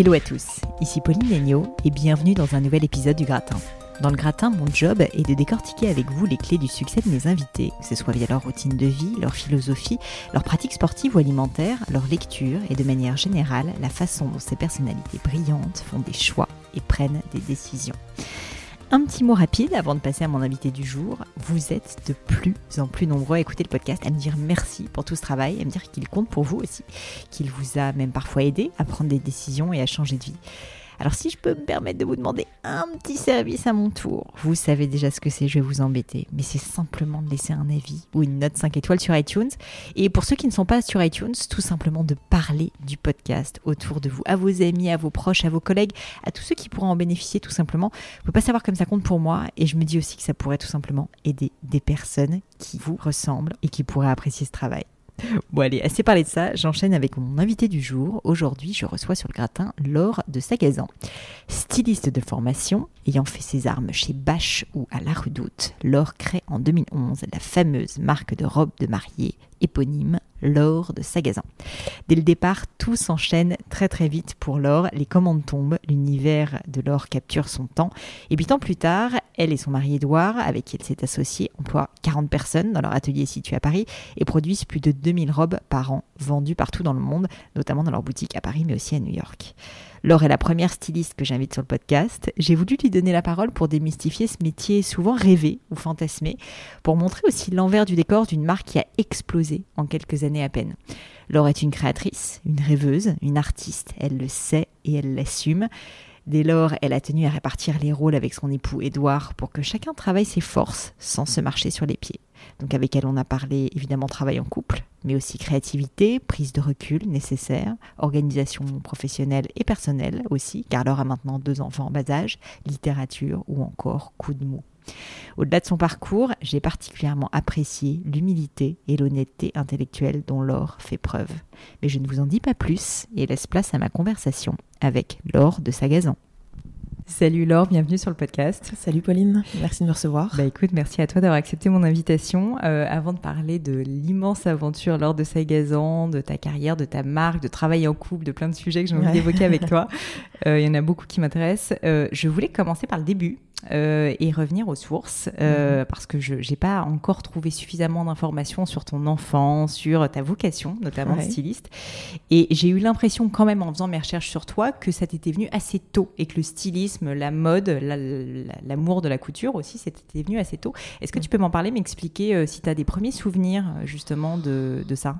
Hello à tous, ici Pauline Legno et bienvenue dans un nouvel épisode du Gratin. Dans le gratin, mon job est de décortiquer avec vous les clés du succès de mes invités, que ce soit via leur routine de vie, leur philosophie, leur pratique sportive ou alimentaire, leur lecture et de manière générale la façon dont ces personnalités brillantes font des choix et prennent des décisions. Un petit mot rapide avant de passer à mon invité du jour. Vous êtes de plus en plus nombreux à écouter le podcast, à me dire merci pour tout ce travail, à me dire qu'il compte pour vous aussi, qu'il vous a même parfois aidé à prendre des décisions et à changer de vie. Alors si je peux me permettre de vous demander un petit service à mon tour, vous savez déjà ce que c'est, je vais vous embêter, mais c'est simplement de laisser un avis ou une note 5 étoiles sur iTunes. Et pour ceux qui ne sont pas sur iTunes, tout simplement de parler du podcast autour de vous, à vos amis, à vos proches, à vos collègues, à tous ceux qui pourraient en bénéficier tout simplement. Vous ne pouvez pas savoir comme ça compte pour moi et je me dis aussi que ça pourrait tout simplement aider des personnes qui vous ressemblent et qui pourraient apprécier ce travail. Bon allez, assez parlé de ça, j'enchaîne avec mon invité du jour. Aujourd'hui, je reçois sur le gratin Laure de Sagazan. Styliste de formation, ayant fait ses armes chez Bache ou à La Redoute, Laure crée en 2011 la fameuse marque de robes de mariée éponyme Laure de Sagazan. Dès le départ, tout s'enchaîne très très vite pour Laure. Les commandes tombent, l'univers de Laure capture son temps. Et puis tant plus tard, elle et son mari Édouard, avec qui elle s'est associée, emploient 40 personnes dans leur atelier situé à Paris et produisent plus de 2000 robes par an vendues partout dans le monde, notamment dans leur boutique à Paris mais aussi à New York. Laure est la première styliste que j'invite sur le podcast. J'ai voulu lui donner la parole pour démystifier ce métier souvent rêvé ou fantasmé, pour montrer aussi l'envers du décor d'une marque qui a explosé en quelques années à peine. Laure est une créatrice, une rêveuse, une artiste. Elle le sait et elle l'assume. Dès lors, elle a tenu à répartir les rôles avec son époux Édouard pour que chacun travaille ses forces sans se marcher sur les pieds. Donc avec elle, on a parlé évidemment travail en couple, mais aussi créativité, prise de recul nécessaire, organisation professionnelle et personnelle aussi, car Laure a maintenant deux enfants en bas âge, littérature ou encore coup de mou. Au-delà de son parcours, j'ai particulièrement apprécié l'humilité et l'honnêteté intellectuelle dont Laure fait preuve. Mais je ne vous en dis pas plus et laisse place à ma conversation avec Laure de Sagazan. Salut Laure, bienvenue sur le podcast. Salut Pauline, merci de me recevoir. Bah écoute, merci à toi d'avoir accepté mon invitation. Euh, avant de parler de l'immense aventure Laure de Sagazan, de ta carrière, de ta marque, de travail en couple, de plein de sujets que j'ai envie d'évoquer avec toi, euh, il y en a beaucoup qui m'intéressent. Euh, je voulais commencer par le début. Euh, et revenir aux sources euh, mhm. parce que je n'ai pas encore trouvé suffisamment d'informations sur ton enfant, sur ta vocation, notamment styliste. Et j'ai eu l'impression quand même en faisant mes recherches sur toi que ça t'était venu assez tôt et que le stylisme, la mode, l'amour de la couture aussi, c'était venu assez tôt. Est-ce que tu peux m'en parler, m'expliquer euh, si tu as des premiers souvenirs justement de, de ça?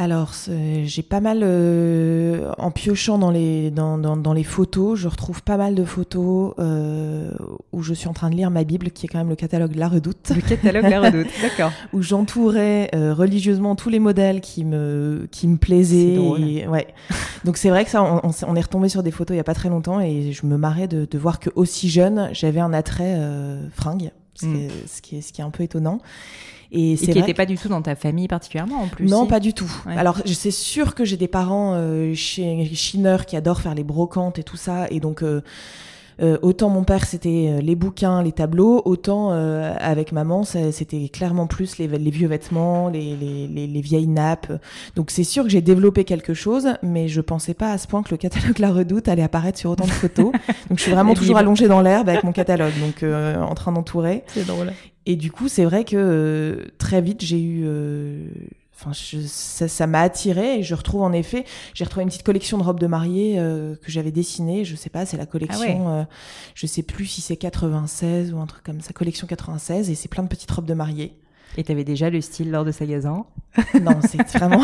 Alors, j'ai pas mal, euh, en piochant dans les, dans, dans, les photos, je retrouve pas mal de photos euh, où je suis en train de lire ma Bible, qui est quand même le catalogue La Redoute. Le catalogue La Redoute, d'accord. où j'entourais euh, religieusement tous les modèles qui me, qui me plaisaient. Et, ouais. Donc c'est vrai que ça, on, on, est retombé sur des photos il y a pas très longtemps et je me marrais de, de voir que aussi jeune, j'avais un attrait fringue, mm. ce qui est, ce qui est un peu étonnant. Et, qui n'était pas du tout dans ta famille particulièrement en plus. Non, pas du tout. Alors, c'est sûr que j'ai des parents euh, chez chineurs qui adorent faire les brocantes et tout ça, et donc. Euh, autant mon père c'était euh, les bouquins, les tableaux, autant euh, avec maman c'était clairement plus les, les vieux vêtements, les, les, les, vieilles nappes. Donc c'est sûr que j'ai développé quelque chose, mais je pensais pas à ce point que le catalogue La Redoute allait apparaître sur autant de photos. donc je suis vraiment toujours allongée dans l'herbe avec mon catalogue, donc en train d'entourer. C'est drôle. Et du coup c'est vrai que très vite j'ai eu Enfin, ça, m'a attiré et je retrouve en effet, j'ai retrouvé une petite collection de robes de mariée euh, que j'avais dessinée. Je sais pas, c'est la collection, ah euh, je sais plus si c'est 96 ou un truc comme ça, collection 96 et c'est plein de petites robes de mariée. Et tu avais déjà le style lors de Sagazan Non, c'est vraiment,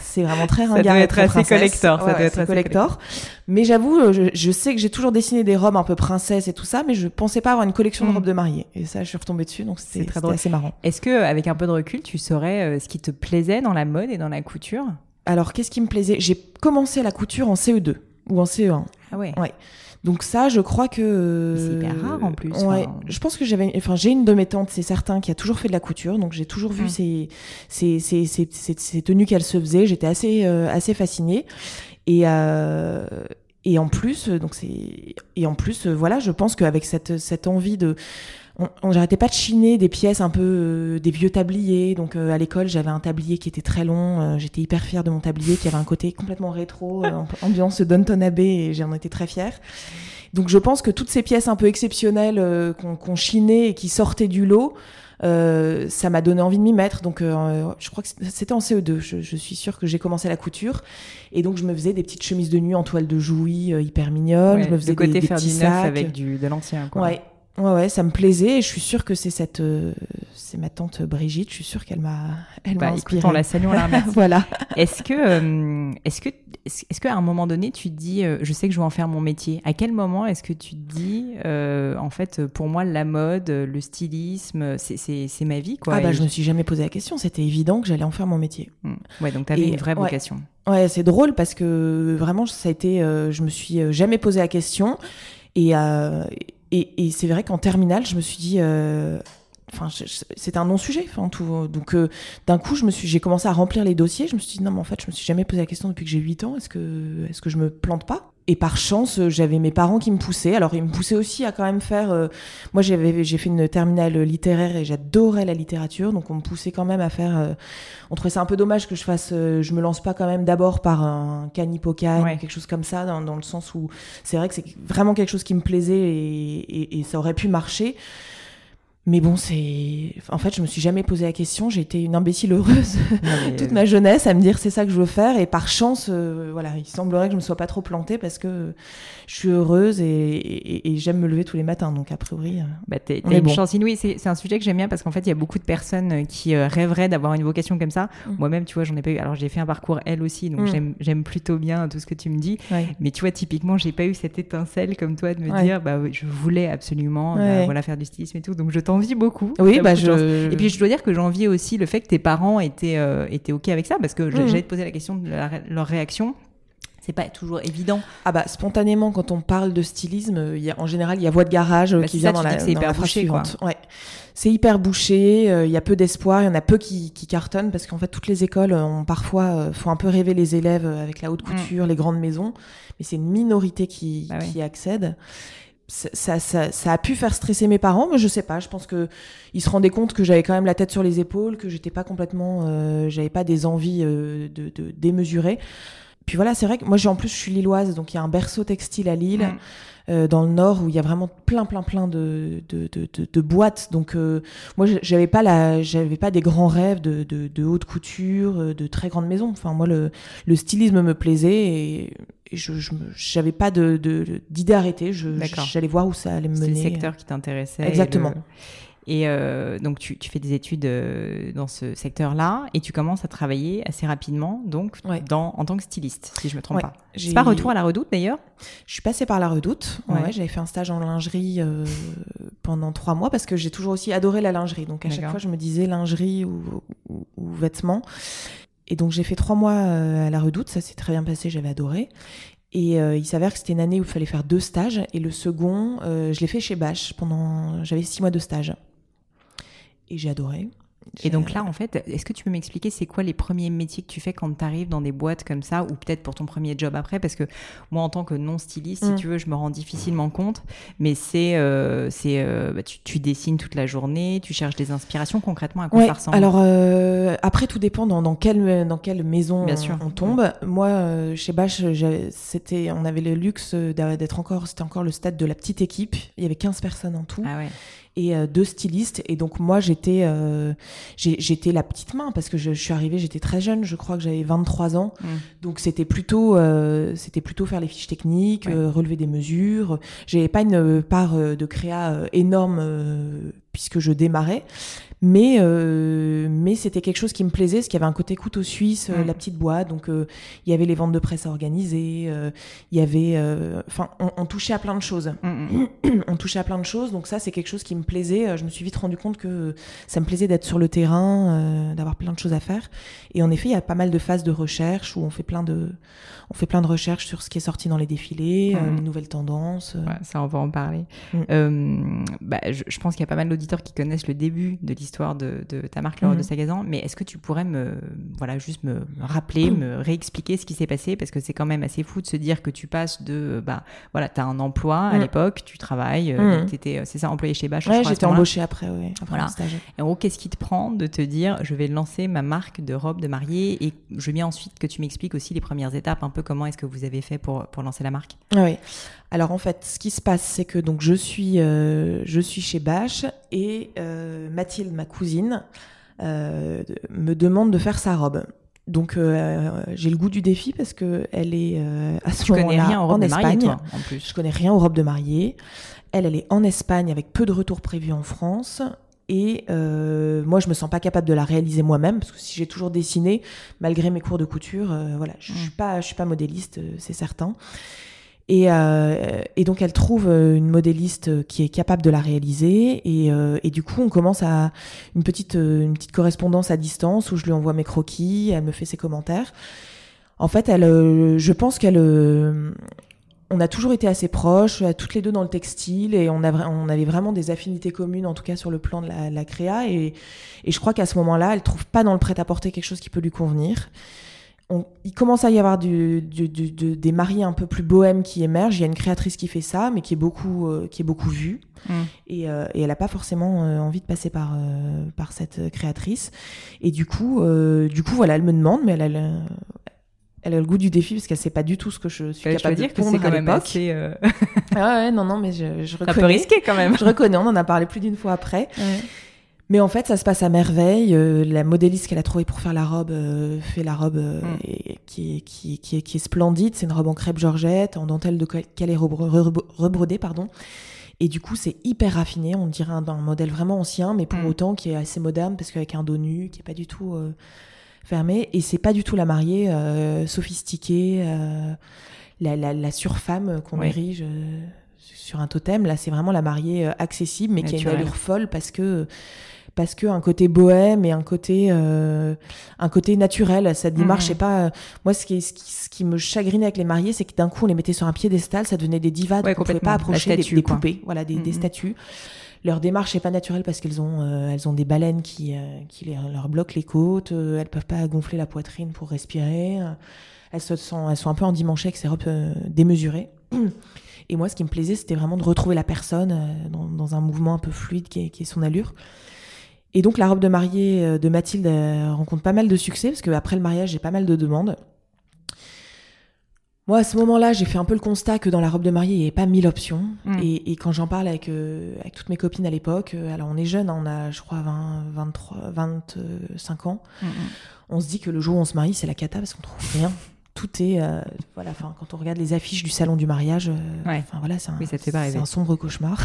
c'est vraiment très ringard. Ça doit être assez collector. ça doit être assez collector. Mais j'avoue, euh, je, sais que j'ai toujours dessiné des robes un peu princesse et tout ça, mais je pensais pas avoir une collection de mm. robes de mariée. Et ça, je suis retombée dessus, donc c'était très drôle. assez marrant. Est-ce que, avec un peu de recul, tu saurais euh, ce qui te plaisait dans la mode et dans la couture? Alors, qu'est-ce qui me plaisait? J'ai commencé la couture en CE2 ou en CE1. Ah ouais. Ouais. Donc ça, je crois que c'est hyper rare en plus. Ouais, je pense que j'avais, enfin j'ai une de mes tantes, c'est certain, qui a toujours fait de la couture, donc j'ai toujours vu ces, ces, ces, ces, tenues qu'elle se faisait. J'étais assez euh, assez fascinée et euh, et en plus, donc c'est et en plus, voilà, je pense qu'avec cette cette envie de on, j'arrêtais pas de chiner des pièces un peu euh, des vieux tabliers. Donc euh, à l'école, j'avais un tablier qui était très long. Euh, j'étais hyper fière de mon tablier qui avait un côté complètement rétro, ambiance Downton Abbey, et j'en étais très fière. Donc je pense que toutes ces pièces un peu exceptionnelles qu'on chinait et qui sortaient du lot, ça m'a donné envie de m'y mettre. Donc, je crois que c'était en CE2. Je, suis sûre que j'ai commencé la couture. Et donc, je me faisais des petites chemises de nuit en toile de jouy hyper mignonnes. je me faisais côté des, faire du neuf avec du, de l'ancien. Ouais. Ouais, ouais, ça me plaisait et je suis sûre que c'est cette, euh, c'est ma tante Brigitte. Je suis sûre qu'elle m'a, elle bah, m'a inspirée. on la salue, on la remercie. voilà. Est-ce que, euh, est-ce que, est-ce qu'à un moment donné, tu te dis, euh, je sais que je veux en faire mon métier. À quel moment est-ce que tu te dis, en fait, pour moi, la mode, le stylisme, c'est, c'est, c'est ma vie, quoi. Ah bah, je me suis jamais posé la question. C'était évident que j'allais en faire mon métier. Mmh. Ouais, donc tu avais une vraie vocation. Ouais, c'est drôle parce que vraiment, ça a été, je me suis jamais posé la question et et, c'est vrai qu'en terminale, je me suis dit, euh, enfin, c'était un non-sujet. Enfin, tout. Donc, euh, d'un coup, je me suis, j'ai commencé à remplir les dossiers. Je me suis dit, non, mais en fait, je me suis jamais posé la question depuis que j'ai 8 ans. Est-ce que, est-ce que je me plante pas? Et par chance, euh, j'avais mes parents qui me poussaient. Alors, ils me poussaient aussi à quand même faire. Euh, moi, j'avais, j'ai fait une terminale littéraire et j'adorais la littérature, donc on me poussait quand même à faire. Euh, on trouvait ça un peu dommage que je fasse. je me lance pas quand même d'abord par un canipoca ou quelque chose comme ça, dans, dans le sens où c'est vrai que c'est vraiment quelque chose qui me plaisait et, et, et ça aurait pu marcher. Mais bon, c'est. En fait, je me suis jamais posé la question. J'ai été une imbécile heureuse toute ma jeunesse à me dire c'est ça que je veux faire. Et par chance, euh, voilà, il semblerait que je me sois pas trop plantée parce que je suis heureuse et, j'aime me lever tous les matins. Donc, a priori. Euh, bah, t'es, une chance inouïe. C'est, un sujet que j'aime bien parce qu'en fait, il y a beaucoup de personnes euh, qui rêveraient d'avoir une vocation comme ça. Mm. Moi-même, tu vois, j'en ai pas eu. Alors, j'ai fait un parcours elle aussi, donc mm. j'aime, plutôt bien tout ce que tu me dis. Mais tu vois, typiquement, j'ai pas eu cette étincelle comme toi de me dire, bah, je voulais absolument bah, voilà, faire du stylisme et tout. Donc, je t'en envie beaucoup. Oui, bah je. Et puis je dois dire que j'envie aussi le fait que tes parents étaient euh, étaient ok avec ça parce que mmh. j'allais te poser la question de leur réaction. C'est pas toujours évident. Ah bah spontanément quand on parle de stylisme, il y a, en général il y a voix de garage euh, bah, qui vient dans la, c'est hyper bouché. Ouais. C'est hyper bouché, euh, il y a peu d'espoir, il y en a peu qui, qui cartonnent parce qu'en fait toutes les écoles ont parfois font un peu rêver les élèves avec la haute mmh. couture, les grandes maisons, mais c'est une minorité qui, bah qui accède ça, ça, ça, a pu faire stresser mes parents, mais je sais pas. Je pense que ils se rendaient compte que j'avais quand même la tête sur les épaules, que j'étais pas complètement, euh, j'avais pas des envies euh, de, de démesurées. Puis voilà, c'est vrai que moi, j'ai en plus, je suis lilloise, donc il y a un berceau textile à Lille. Mm. Euh, dans le nord où il y a vraiment plein plein plein de de, de, de, boîtes. Donc euh, moi j'avais pas la j'avais pas des grands rêves de, de, haute couture euh, de très grandes maisons. Enfin moi le, le stylisme me plaisait et, je j'avais pas de d'idée arrêtée. J'allais voir où ça allait me mener le secteur qui t'intéressait exactement et euh, donc, tu, tu, fais des études euh, dans ce secteur-là et tu commences à travailler assez rapidement, donc, dans, en tant que styliste, si je me trompe pas. C'est pas retour à la Redoute d'ailleurs? Je suis passée par la Redoute. Ouais. J'avais fait un stage en lingerie euh, pendant trois mois parce que j'ai toujours aussi adoré la lingerie. Donc, à chaque fois, je me disais lingerie ou, ou, ou vêtements. Et donc, j'ai fait trois mois à la Redoute. Ça s'est très bien passé. J'avais adoré. Et euh, il s'avère que c'était une année où il fallait faire deux stages. Et le second, euh, je l'ai fait chez Bache pendant. J'avais six mois de stage et j'ai adoré. Et donc là, en fait, est-ce que tu peux m'expliquer c'est quoi les premiers métiers que tu fais quand tu arrives dans des boîtes comme ça, ou peut-être pour ton premier job après? Parce que moi, en tant que non styliste, si mm. tu veux, je me rends difficilement compte, mais c'est, euh, c'est, euh, bah, tu, dessines toute la journée, tu cherches des inspirations concrètement à quoi ça ressemble? Alors euh, après, tout dépend dans, dans, quelle, dans quelle maison Bien on, sûr. on tombe. Moi, chez Bache, c'était, on avait le luxe d'être encore, c'était encore le stade de la petite équipe. Il y avait 15 personnes en tout. Ah ouais et euh, deux stylistes. Et donc moi, j'étais euh, j'étais la petite main parce que je, suis arrivée, j'étais très jeune, je crois que j'avais 23 ans. Mm. Donc c'était plutôt euh, c'était plutôt faire les fiches techniques, relever des mesures. J'avais pas une part de créa énorme puisque je démarrais. Mais, euh, mais c'était quelque chose qui me plaisait, parce qu'il y avait un côté couteau suisse, euh, la petite boîte. Donc, euh, il y avait les ventes de presse à organiser. il y avait. Enfin, on, touchait à plein de choses. Mm, mm. on touchait à plein de choses. Donc, ça, c'est quelque chose qui me plaisait. Je me suis vite rendu compte que ça me plaisait d'être sur le terrain, d'avoir plein de choses à faire. Et en effet, il y a pas mal de phases de recherche où on fait plein de, on fait plein de recherches sur ce qui est sorti dans les défilés, mm. les nouvelles tendances. ça, on va en parler. Bah, je, je, pense qu'il y a pas mal d'auditeurs qui connaissent le début de l'histoire de, ta marque Laure de mhm. Sagazan, mais est-ce que tu pourrais me, voilà, juste me rappeler, me réexpliquer ce qui s'est passé? Parce que c'est quand même assez fou de se dire que tu passes de, bah, voilà, tu as un emploi à l'époque, tu travailles, euh, mhm. étais, euh, c'est ça, employé chez Bache Ouais, j'étais embauchée après, oui. Voilà. Et en gros, qu'est-ce qui te prend de te dire, je vais lancer ma marque de robe de mariée et je veux bien ensuite que tu m'expliques aussi les premières étapes, un peu comment est-ce que vous avez fait pour, pour lancer la marque? Oui. Alors en fait, ce qui se passe, c'est que donc je suis, euh, je suis chez Bache et euh, Mathilde, ma cousine, euh, me demande de faire sa robe. Donc j'ai le goût du défi parce que elle est à ce moment-là en, Espagne. toi, en plus. Je connais rien aux robes de mariée. Elle, elle est en Espagne avec peu de retours prévus en France. Et moi, je me sens pas capable de la réaliser moi-même parce que si j'ai toujours dessiné, malgré mes cours de couture, voilà, je, je suis pas, je suis pas modéliste, c'est certain. Et, euh, et, donc elle trouve euh, une modéliste qui est capable de la réaliser. Et, euh, et du coup on commence à une petite une petite correspondance à distance où je lui envoie mes croquis, elle me fait ses commentaires. En fait, elle, je pense qu'elle, on a toujours été assez proches, toutes les deux dans le textile et on, avait vraiment des affinités communes en tout cas sur le plan de la, créa. Et, et je crois qu'à ce moment-là, elle trouve pas dans le prêt-à-porter quelque chose qui peut lui convenir il commence à y avoir du, des mariés un peu plus bohèmes qui émergent. Il y a une créatrice qui fait ça, mais qui est beaucoup, euh, qui est beaucoup vue. Mm. Et, euh, et, elle n'a pas forcément euh, envie de passer par, par cette créatrice. Et du coup, du coup, voilà, elle me demande, mais elle, a le goût du défi parce qu'elle sait pas du tout ce que je suis capable de dire que c'est quand même assez. ah ouais, non, non, mais je, je reconnais. Un peu risqué quand même. je reconnais. On en a parlé plus d'une fois après. Ouais. Mais en fait, ça se passe à merveille. Euh, la modéliste qu'elle a trouvée pour faire la robe euh, fait la robe euh, mm. qui, est, qui, qui, est, qui, est, splendide. C'est une robe en crêpe Georgette, en dentelle de calais rebrodé, pardon. Et du coup, c'est hyper raffiné. On dirait un, un, modèle vraiment ancien, mais pour mm. autant qui est assez moderne parce qu'avec un dos nu, qui est pas du tout fermé. Et c'est pas du tout la mariée sophistiquée, la, la, la, surfemme qu'on érige sur un totem. Là, c'est vraiment la mariée accessible, mais qui a une allure folle parce que parce que un côté bohème et un côté euh, un côté naturel. Cette démarche mmh. pas. Euh, moi ce qui, ce qui, me chagrinait avec les mariés c'est que d'un coup on les mettait sur un piédestal ça devenait des divas. Ouais, on pouvait pas approcher des, poupées. Voilà des, des, mmh. statues. Leur démarche n'est pas naturelle parce qu'elles ont euh, elles ont des baleines qui qui leur bloquent les côtes. Elles peuvent pas gonfler la poitrine pour respirer. Elles se sont elles sont un peu endimanchées avec ces robes démesurées. Et moi ce qui me plaisait c'était vraiment de retrouver la personne dans, dans, un mouvement un peu fluide qui est, qui est son allure et donc la robe de mariée euh, de Mathilde rencontre pas mal de succès parce qu'après le mariage, j'ai pas mal de demandes. Moi, à ce moment-là, j'ai fait un peu le constat que dans la robe de mariée, il n'y avait pas mille options. Mm. Et, quand j'en parle avec, euh, avec toutes mes copines à l'époque, euh, alors on est jeunes, hein, on a, je crois, 20, 23, 25 ans, mm, mm. on se dit que le jour où on se marie, c'est la cata parce qu'on trouve rien. Tout est, voilà, enfin, quand on regarde les affiches du salon du mariage, enfin voilà, c'est un, un sombre cauchemar.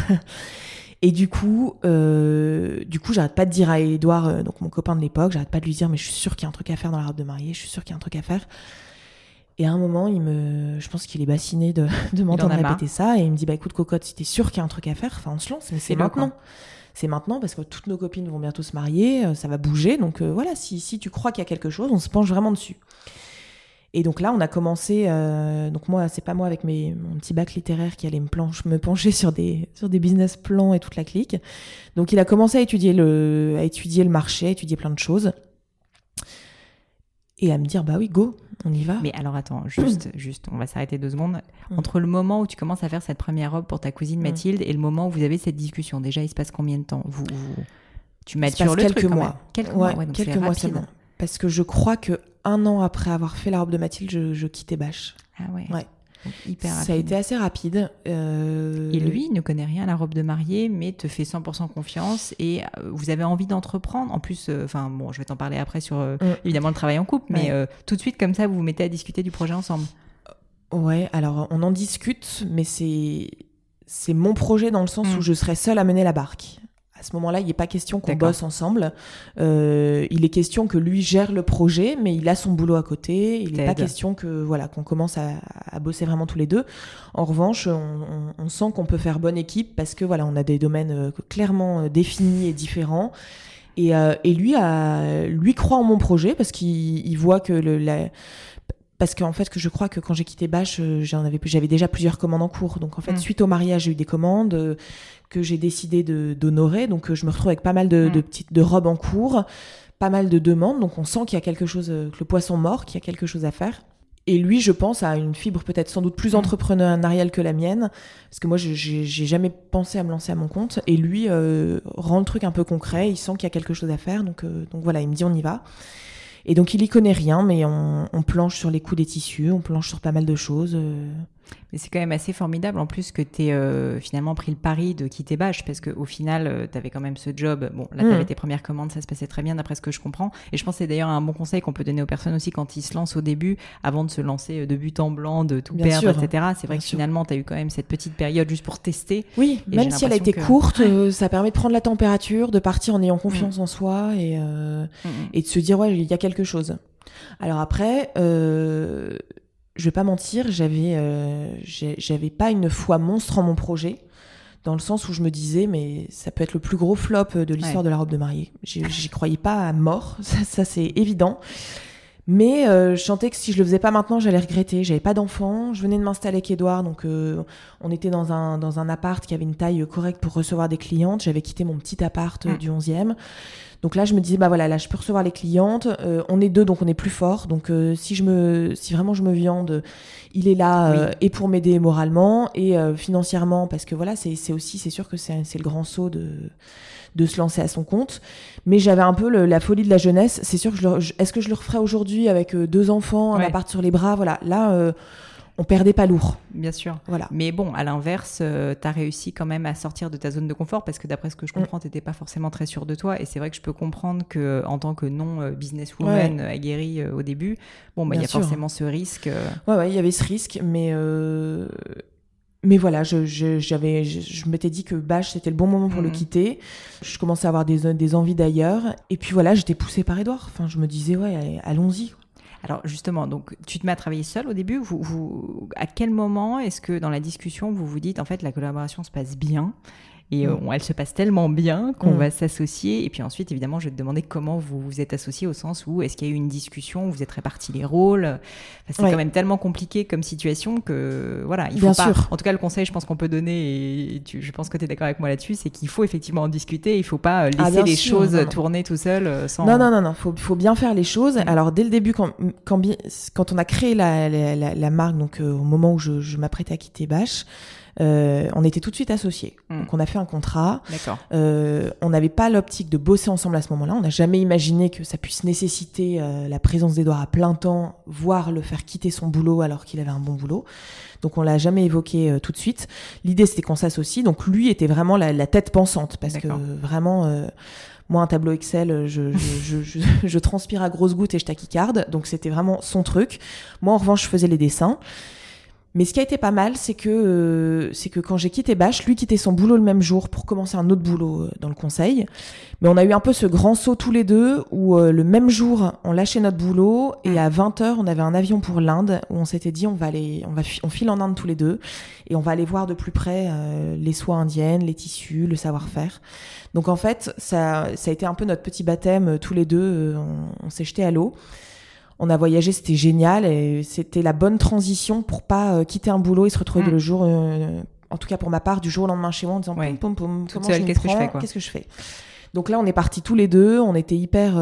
Et du coup, euh, du coup, j'arrête pas de dire à Edouard, euh, donc mon copain de l'époque, j'arrête pas de lui dire, mais je suis sûre qu'il y a un truc à faire dans la robe de mariée, je suis sûre qu'il y a un truc à faire. Et à un moment, il me, je pense qu'il est bassiné de, de m'entendre répéter ça, et il me dit, bah écoute, cocotte, si t'es sûre qu'il y a un truc à faire, enfin, on se lance, mais c'est maintenant. C'est maintenant parce que toutes nos copines vont bientôt se marier, euh, ça va bouger, donc euh, voilà, si, si tu crois qu'il y a quelque chose, on se penche vraiment dessus. Et donc là, on a commencé. Euh, donc moi, c'est pas moi avec mes, mon petit bac littéraire qui allait me, planche, me pencher sur des sur des business plans et toute la clique. Donc il a commencé à étudier le à étudier le marché, à étudier plein de choses et à me dire bah oui go on y va mais alors attends juste juste on va s'arrêter deux secondes mm. entre le moment où tu commences à faire cette première robe pour ta cousine mm. Mathilde et le moment où vous avez cette discussion déjà il se passe combien de temps? Vous, tu matures le quelques truc mois quelques mois quelques mois seulement parce que je crois que un an après avoir fait la robe de Mathilde je, je quittais Bâche ah ouais ouais ça a été assez rapide. Euh, et lui, il ne connaît rien à la robe de mariée, mais te fait 100% confiance et euh, vous avez envie d'entreprendre. En plus, euh, enfin bon, je vais t'en parler après sur mm. évidemment le travail en couple, mais tout de suite comme ça, vous vous mettez à discuter du projet ensemble. Ouais, alors on en discute, mais c'est c'est mon projet dans le sens où mm. je serai seule à mener la barque à ce moment-là, il n'est pas question qu'on bosse ensemble. Euh, il est question que lui gère le projet, mais il a son boulot à côté. Il n'est pas question que voilà qu'on commence à, bosser vraiment tous les deux. En revanche, on, sent qu'on peut faire bonne équipe parce que voilà, on a des domaines euh, clairement euh, définis et différents. Et, lui a, lui croit en mon projet parce qu'il voit que le, la, parce qu'en fait que je crois que quand j'ai quitté Bâche, j'en avais j'avais déjà plusieurs commandes en cours. Donc en fait, mm. suite au mariage, j'ai eu des commandes que j'ai décidé d'honorer. Donc euh, je me retrouve avec pas mal de, mm. petites de robes en cours, pas mal de demandes. Donc on sent qu'il y a quelque chose, euh, que le poisson mort, qu'il y a quelque chose à faire. Et lui, je pense, a une fibre peut-être sans doute plus mm. entrepreneuriale que la mienne, parce que moi, j'ai jamais pensé à me lancer à mon compte. Et lui euh, rend le truc un peu concret. Il sent qu'il y a quelque chose à faire, donc donc voilà, il me dit on y va. Et donc il y connaît rien, mais on, on planche sur les coups des tissus, on planche sur pas mal de choses. Mais c'est quand même assez formidable en plus que tu aies euh, finalement pris le pari de quitter Bâche parce qu'au final, euh, tu avais quand même ce job. Bon, là, tu avais mm. tes premières commandes, ça se passait très bien d'après ce que je comprends. Et je pense que c'est d'ailleurs un bon conseil qu'on peut donner aux personnes aussi quand ils se lancent au début, avant de se lancer euh, de but en blanc, de tout perdre, etc. C'est vrai que finalement, tu as eu quand même cette petite période juste pour tester. Oui, même si elle a été courte, ça permet de prendre la température, de partir en ayant confiance mm. en soi et, mm, et de se dire, ouais, il y a quelque chose. Alors après, euh, je vais pas mentir, j'avais euh, j'avais pas une foi monstre en mon projet dans le sens où je me disais mais ça peut être le plus gros flop de l'histoire de la robe de mariée. J'y croyais pas à mort, ça, ça c'est évident. Mais euh, je sentais que si je le faisais pas maintenant, j'allais regretter. J'avais pas d'enfant, je venais de m'installer avec Edouard, donc euh, on était dans un dans un appart qui avait une taille correcte pour recevoir des clientes. J'avais quitté mon petit appart euh, du 11e. Donc là, je me disais bah voilà, là je peux recevoir les clientes. on est deux, donc on est plus fort. Donc si je me si vraiment je me viande, il est là et pour m'aider moralement et financièrement parce que voilà, c'est c'est aussi c'est sûr que c'est c'est le grand saut de de se lancer à son compte. Mais j'avais un peu la folie de la jeunesse. C'est sûr que je, est-ce que je le referais aujourd'hui avec euh, deux enfants, un appart sur les bras, voilà. Là, euh, on perdait pas lourd. Bien sûr. Voilà. Mais bon, à l'inverse, euh, tu as réussi quand même à sortir de ta zone de confort parce que d'après ce que je mm. comprends, tu n'étais pas forcément très sûr de toi. Et c'est vrai que je peux comprendre que en tant que non businesswoman aguerrie au début, bon, bah, il y a forcément ce risque. Ouais, ouais, il y avait ce risque, mais mais voilà, je, j'avais, je, m'étais dit que Bâche, c'était le bon moment pour le mhm. quitter. Je commençais à avoir des, des envies d'ailleurs. Et puis voilà, j'étais poussée par Edouard. Enfin, je me disais, ouais, allons-y. Alors justement, donc tu te mets à travailler seul au début. Vous, vous, à quel moment est-ce que dans la discussion, vous vous dites, en fait, la collaboration se passe bien? Et euh, mm. elle se passe tellement bien qu'on mm. va s'associer. Et puis ensuite, évidemment, je vais te demander comment vous vous êtes associés au sens où est-ce qu'il y a eu une discussion, où vous êtes répartis les rôles? c'est quand même tellement compliqué comme situation que voilà, il faut pas. En tout cas, le conseil, je pense qu'on peut donner, et je pense que tu es d'accord avec moi là-dessus, c'est qu'il faut effectivement en discuter. Il faut pas euh, ah, laisser les choses tourner tout seul euh, sans. Non, non, non, non. Faut, faut bien faire les choses. Mm. Alors dès le début, quand, quand, quand on a créé la, la, la, marque, donc au moment où je, je m'apprêtais à quitter Bâche. Euh, on était tout de suite associés. Hmm. Donc on a fait un contrat. Euh, on n'avait pas l'optique de bosser ensemble à ce moment-là. On n'a jamais imaginé que ça puisse nécessiter euh, la présence d'Edouard à plein temps, voire le faire quitter son boulot alors qu'il avait un bon boulot. Donc on l'a jamais évoqué euh, tout de suite. L'idée c'était qu'on s'associe. Donc lui était vraiment la, la tête pensante parce que vraiment euh, moi, un tableau Excel, je, je, je, je, transpire à grosses gouttes et je taquicarde. Donc, c'était vraiment son truc. Moi, en revanche, je faisais les dessins. Mais ce qui a été pas mal, c'est que euh, c'est que quand j'ai quitté Bâche, lui quittait son boulot le même jour pour commencer un autre boulot euh, dans le conseil. Mais on a eu un peu ce grand saut tous les deux où euh, le même jour, on lâchait notre boulot et à 20h, on avait un avion pour l'Inde où on s'était dit on va aller on va on file en Inde tous les deux et on va aller voir de plus près les soies indiennes, les tissus, le savoir-faire. Donc en fait, ça ça a été un peu notre petit baptême tous les deux, on, on s'est jeté à l'eau. On a voyagé, c'était génial et c'était la bonne transition pour pas quitter un boulot et se retrouver mm. le jour, en tout cas pour ma part, du jour au lendemain chez moi en disant pom, pom, pom, comment je qu'est-ce que je fais Qu'est-ce que je fais? Donc là, on est partis tous les deux. On était hyper,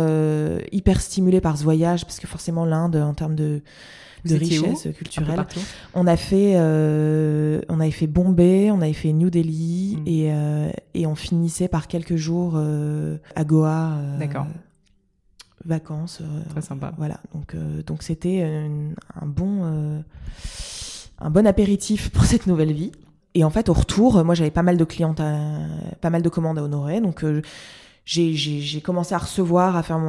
hyper stimulés par ce voyage parce que forcément l'Inde, en termes de, de richesse culturelle. On a fait, euh, on avait fait Bombay, on avait fait New Delhi hmm. et, euh, et on finissait par quelques jours euh, à Goa. D'accord. Vacances. Très sympa. Voilà. Donc donc c'était un bon un bon apéritif pour cette nouvelle vie. Et en fait, au retour, moi, j'avais pas mal de clientes, pas mal de commandes à honorer. Donc, j'ai commencé à recevoir, à faire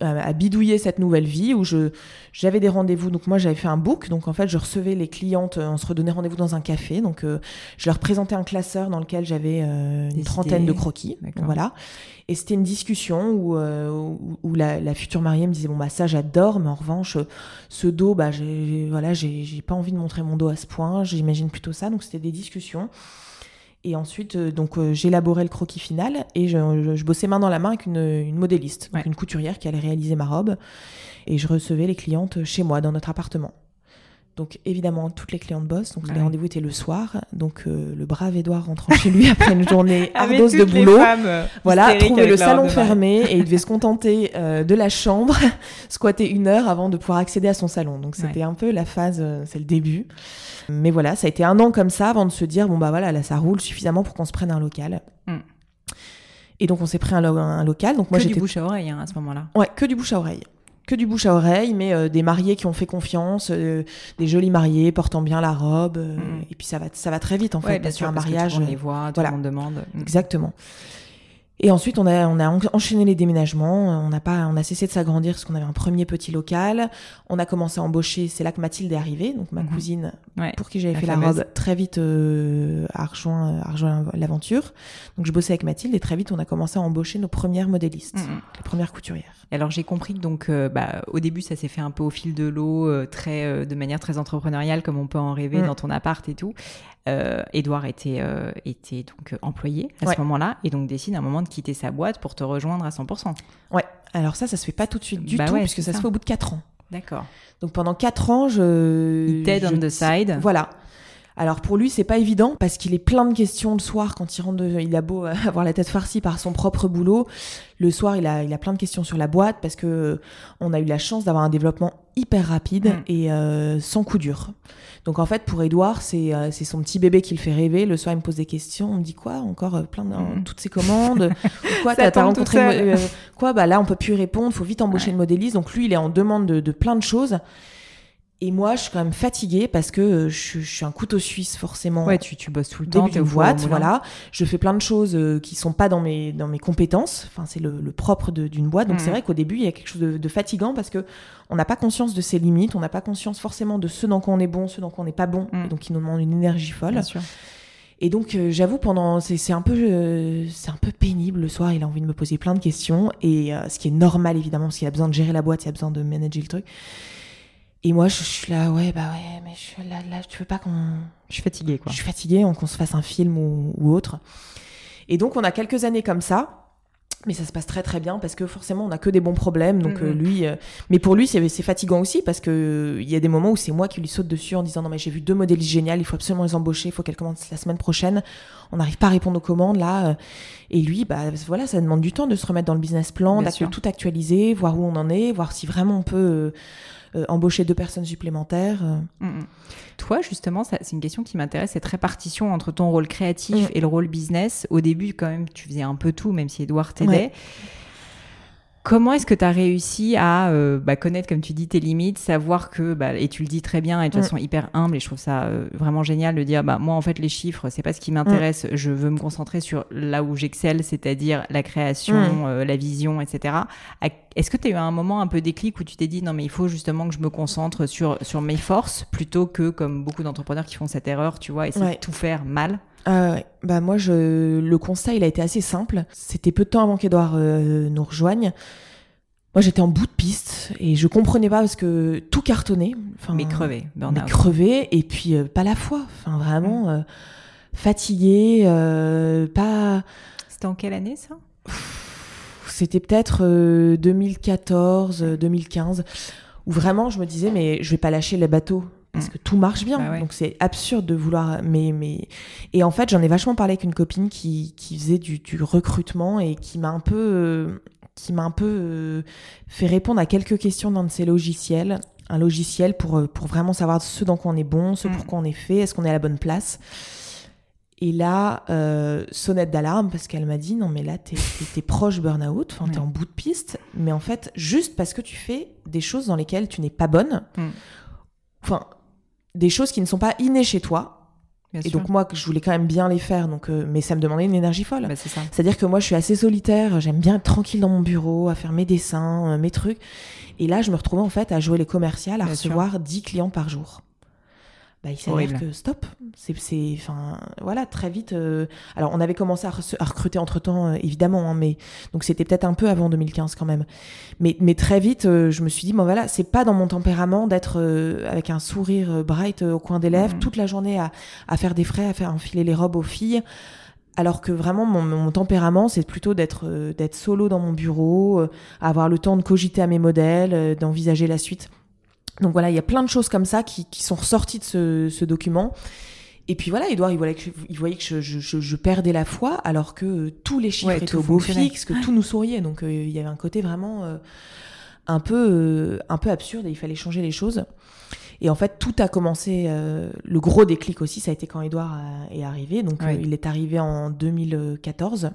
à, bidouiller cette nouvelle vie où je j'avais des rendez-vous. Donc moi j'avais fait un book, donc en fait je recevais les clientes, on se redonnait rendez-vous dans un café. Donc euh, je leur présentais un classeur dans lequel j'avais euh, une trentaine de croquis. Voilà. Et c'était une discussion où, euh, où, la, la, future mariée me disait bon bah ça j'adore, mais en revanche ce dos bah j'ai voilà j'ai pas envie de montrer mon dos à ce point. J'imagine plutôt ça. Donc c'était des discussions. Et ensuite, euh, donc euh, j'élaborais le croquis final et je, bossais main dans la main avec une, modéliste, une couturière qui allait réaliser ma robe. Et je recevais les clientes chez moi, dans notre appartement. Donc évidemment, toutes les clientes bossent. Donc les rendez-vous étaient le soir. Donc euh, le brave Edouard rentrant chez lui après une journée ardeuse de boulot. voilà, trouvait le salon fermé et il devait se contenter de la chambre, squatter une heure avant de pouvoir accéder à son salon. Donc c'était un peu la phase, c'est le début. Mais voilà, ça a été un an comme ça avant de se dire bon bah voilà, là ça roule suffisamment pour qu'on se prenne un local. Mm. Et donc on s'est pris un, local. Donc moi que du bouche à oreille hein, à ce moment-là. Ouais, que du bouche à oreille. Que du bouche à oreille, mais euh, des mariés qui ont fait confiance, euh, des jolis mariés portant bien la robe. Euh, mm. Et puis ça va, ça va très vite en fait. Bien sûr, un mariage. on les voit, tout le monde demande. Mm. Exactement. Et ensuite, on a, on a enchaîné les déménagements. On n'a pas, on a cessé de s'agrandir parce qu'on avait un premier petit local. On a commencé à embaucher. C'est là que Mathilde est arrivée, donc ma mhm. cousine, pour qui j'avais fait la robe, très vite euh, a rejoint, rejoint l'aventure. Donc je bossais avec Mathilde et très vite on a commencé à embaucher nos premières modélistes, mhm. les premières couturières. Et alors j'ai compris que donc, euh, bah, au début ça s'est fait un peu au fil de l'eau, euh, très, euh, de manière très entrepreneuriale comme on peut en rêver mm. dans ton appart et tout. Edouard était, était donc employé à ce moment-là et donc décide à un moment de quitter sa boîte pour te rejoindre à 100%. Ouais. Alors ça, ça se fait pas tout de suite du bah tout puisque ça, se fait au bout de 4 ans. D'accord. Donc pendant 4 ans, je. T'aide on the side. Voilà. Alors pour lui, c'est pas évident parce qu'il est plein de questions le soir quand il rentre. De... Il a beau avoir la tête farcie par son propre boulot, le soir il a, il a plein de questions sur la boîte parce que on a eu la chance d'avoir un développement hyper rapide mm. et euh, sans coup dur. Donc en fait pour Edouard, c'est euh, c'est son petit bébé qui le fait rêver. Le soir il me pose des questions, on me dit quoi encore euh, plein de mm. toutes ces commandes? quoi t'as rencontré quoi? Bah là on peut plus répondre, faut vite embaucher une modéliste. Donc lui il est en demande de, de plein de choses. Et moi, je suis quand même fatiguée parce que euh, je, suis un couteau suisse forcément. Ouais, tu, tu bosses tout le temps, t'es boîte, voilà. Je fais plein de choses euh, qui sont pas dans mes dans mes compétences. Enfin, c'est le, le, propre d'une boîte. Donc c'est mm. vrai qu'au début, il y a quelque chose de, de fatigant parce que on n'a pas conscience de ses limites, on n'a pas conscience forcément de ce dans quoi on est bon, ce dans quoi on n'est pas bon. Mm. Et donc, il nous demande une énergie folle. Bien sûr. Et donc, euh, j'avoue, pendant, c'est un peu, c'est un peu pénible le soir. Il a envie de me poser plein de questions et ce qui est normal évidemment, parce qu'il a besoin de gérer la boîte, il a besoin de manager le truc. Et moi, je, suis là, ouais, bah ouais, mais je suis là, là, tu veux pas qu'on. Je suis fatiguée, quoi. Je suis fatiguée, qu'on se fasse un film ou, ou, autre. Et donc, on a quelques années comme ça. Mais ça se passe très très bien parce que forcément on a que des bons problèmes donc euh, lui euh, mais pour lui c'est fatigant aussi parce que il y a des moments où c'est moi qui lui saute dessus en disant non mais j'ai vu deux modèles géniales il faut absolument les embaucher il faut qu'elles commencent la semaine prochaine on n'arrive pas à répondre aux commandes là euh. et lui bah voilà ça demande du temps de se remettre dans le business plan de tout actualiser voir où on en est voir si vraiment on peut euh, embaucher deux personnes supplémentaires. Euh. Mm, mm. Toi, justement, c'est une question qui m'intéresse, cette répartition entre ton rôle créatif mm. et le rôle business. Au début, quand même, tu faisais un peu tout, même si Edouard t'aidait. Comment est-ce que tu as réussi à euh, bah, connaître, comme tu dis, tes limites, savoir que, bah, et tu le dis très bien, et de façon hyper humble, et je trouve ça euh, vraiment génial de dire, bah, moi, en fait, les chiffres, c'est pas ce qui m'intéresse, je veux me concentrer sur là où j'excelle, c'est-à-dire la création, euh, la vision, etc. Est-ce que tu as eu un moment un peu déclic où tu t'es dit, non, mais il faut justement que je me concentre sur, sur mes forces, plutôt que, comme beaucoup d'entrepreneurs qui font cette erreur, tu vois, essayer de tout faire mal? Ah ouais. Bah moi, je... le constat, il a été assez simple. C'était peu de temps avant qu'Edouard euh, nous rejoigne. Moi, j'étais en bout de piste et je comprenais pas parce que tout cartonnait. Enfin, mais crevé, mais crevé et puis euh, pas la foi. Enfin, vraiment euh, fatigué, pas. C'était en quelle année ça? C'était peut-être 2014, 2015, où vraiment je me disais, mais je vais pas lâcher les bateaux parce mm. que tout marche bien. Bah Donc c'est absurde de vouloir. Mais, mais... Et en fait, j'en ai vachement parlé avec une copine qui, qui faisait du, du, recrutement et qui m'a un peu, euh, qui m'a un peu euh, fait répondre à quelques questions dans de ces logiciels. Un logiciel pour, euh, pour vraiment savoir ce dans quoi on est bon, ce mm. pour quoi on est fait, est-ce qu'on est à la bonne place. Et là, sonnette d'alarme parce qu'elle m'a dit non mais là t'es es, proche burn-out, enfin t'es en bout de piste, mais en fait juste parce que tu fais des choses dans lesquelles tu n'es pas bonne, mm. Des choses qui ne sont pas innées chez toi. et donc moi, je voulais quand même bien les faire, donc euh, mais ça me demandait une énergie folle. Bah, C'est-à-dire que moi, je suis assez solitaire, j'aime bien être tranquille dans mon bureau, à faire mes dessins, euh, mes trucs. Et là, je me retrouvais en fait à jouer les commerciales, à recevoir 10 clients par jour bah, il s'avère que stop. C'est, enfin, voilà, très vite. Euh, alors, on avait commencé à, recruter entre temps, euh, évidemment, hein, mais donc c'était peut-être un peu avant 2015 quand même. Mais, mais très vite, euh, je me suis dit, bon voilà, c'est pas dans mon tempérament d'être avec un sourire bright au coin des lèvres mmh. toute la journée à, à, faire des frais, à faire enfiler les robes aux filles. Alors que vraiment, mon, mon tempérament, c'est plutôt d'être d'être solo dans mon bureau, avoir le temps de cogiter à mes modèles, d'envisager la suite. Donc voilà, il y a plein de choses comme ça qui, qui sont ressorties de ce, ce, document. Et puis voilà, Edouard, il voyait que, il voyait que je, je, je, perdais la foi, alors que tous les chiffres étaient au beau fixe, que tout nous souriait. Donc euh, il y avait un côté vraiment euh, un peu euh, un peu absurde et il fallait changer les choses. Et en fait, tout a commencé. le gros déclic aussi, ça a été quand Edouard est arrivé. Donc il est arrivé en 2014.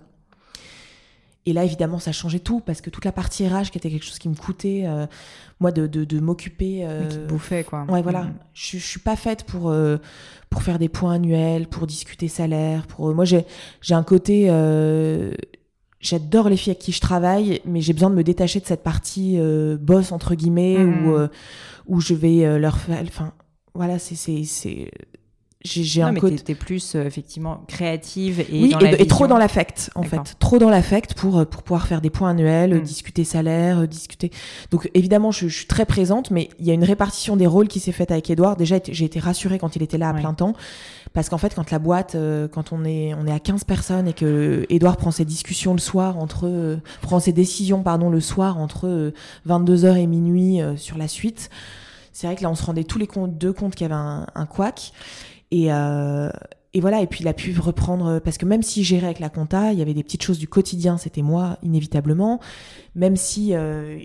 Et là, évidemment, ça changeait tout parce que toute la partie RH, qui était quelque chose qui me coûtait, euh, moi, de, de, de m'occuper. Euh... Qui bouffait, quoi. Ouais, voilà. Mm. Je, je suis pas faite pour, euh, pour faire des points annuels, pour discuter salaire. Pour... Moi, j'ai un côté. Euh, j'adore les filles avec qui je travaille, mais j'ai besoin de me détacher de cette partie boss, entre guillemets, mm. où, où je vais leur faire. Enfin, voilà, c'est j'ai un côté t'es plus euh, effectivement créative et oui, et, trop dans l'affect en fait. Trop dans l'affect pour euh, pour pouvoir faire des points annuels mm. discuter salaire euh, discuter. Donc évidemment je, je, suis très présente mais il y a une répartition des rôles qui s'est faite avec Edouard déjà j'ai été rassurée quand il était là à plein temps. Parce qu'en fait quand la boîte quand on est on est à 15 personnes et que Edouard prend ses discussions le soir entre prend ses décisions pardon le soir entre 22h et minuit sur la suite c'est vrai que là on se rendait tous les comptes deux comptes qu'il y avait un, un couac et, euh, et voilà, et puis il a pu reprendre, parce que même s'il gérait avec la compta, il y avait des petites choses du quotidien, c'était moi, inévitablement. Même si euh,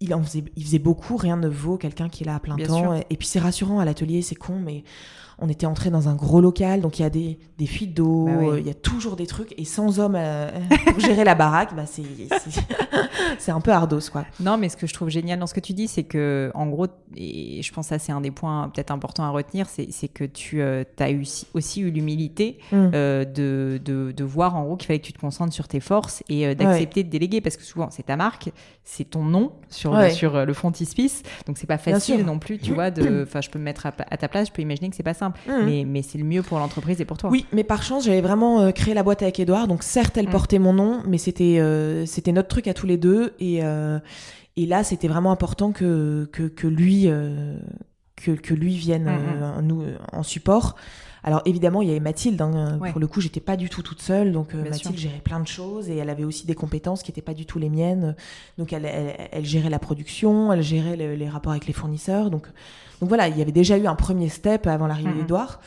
il en faisait, il faisait beaucoup, rien ne vaut quelqu'un qui est là à plein temps. Et, puis c'est rassurant à l'atelier, c'est con, mais on était entré dans un gros local, donc il y a des, des fuites d'eau, bah euh, il y a toujours des trucs, et sans homme euh, pour gérer la baraque, bah c'est, c'est un peu ardos, quoi. Non, mais ce que je trouve génial dans ce que tu dis, c'est que, en gros, et je pense que ça c'est un des points peut-être importants à retenir, c'est, que tu euh, as eu, aussi eu l'humilité mm. de, de, de, voir en gros qu'il fallait que tu te concentres sur tes forces et d'accepter de déléguer, parce que souvent c'est ta marque, c'est ton nom sur, le, sur le frontispice, donc c'est pas facile non plus, tu vois, enfin je peux me mettre à, à, ta place, je peux imaginer que c'est pas simple. Mmh. Mais, mais c'est le mieux pour l'entreprise et pour toi. Oui, mais par chance, j'avais vraiment euh, créé la boîte avec Edouard. Donc certes, elle mmh. portait mon nom, mais c'était euh, c'était notre truc à tous les deux. Et, euh, et là, c'était vraiment important que, que, que lui, que, que, lui vienne mmh, nous, en support. Alors évidemment, il y avait Mathilde. Hein, Pour le coup, j'étais pas du tout toute seule, donc Mathilde gérait plein de choses et elle avait aussi des compétences qui n'étaient pas du tout les miennes. Donc elle, elle, gérait la production, elle gérait les rapports avec les fournisseurs. Donc donc voilà, il y avait déjà eu un premier step avant l'arrivée mhm. d'Edouard.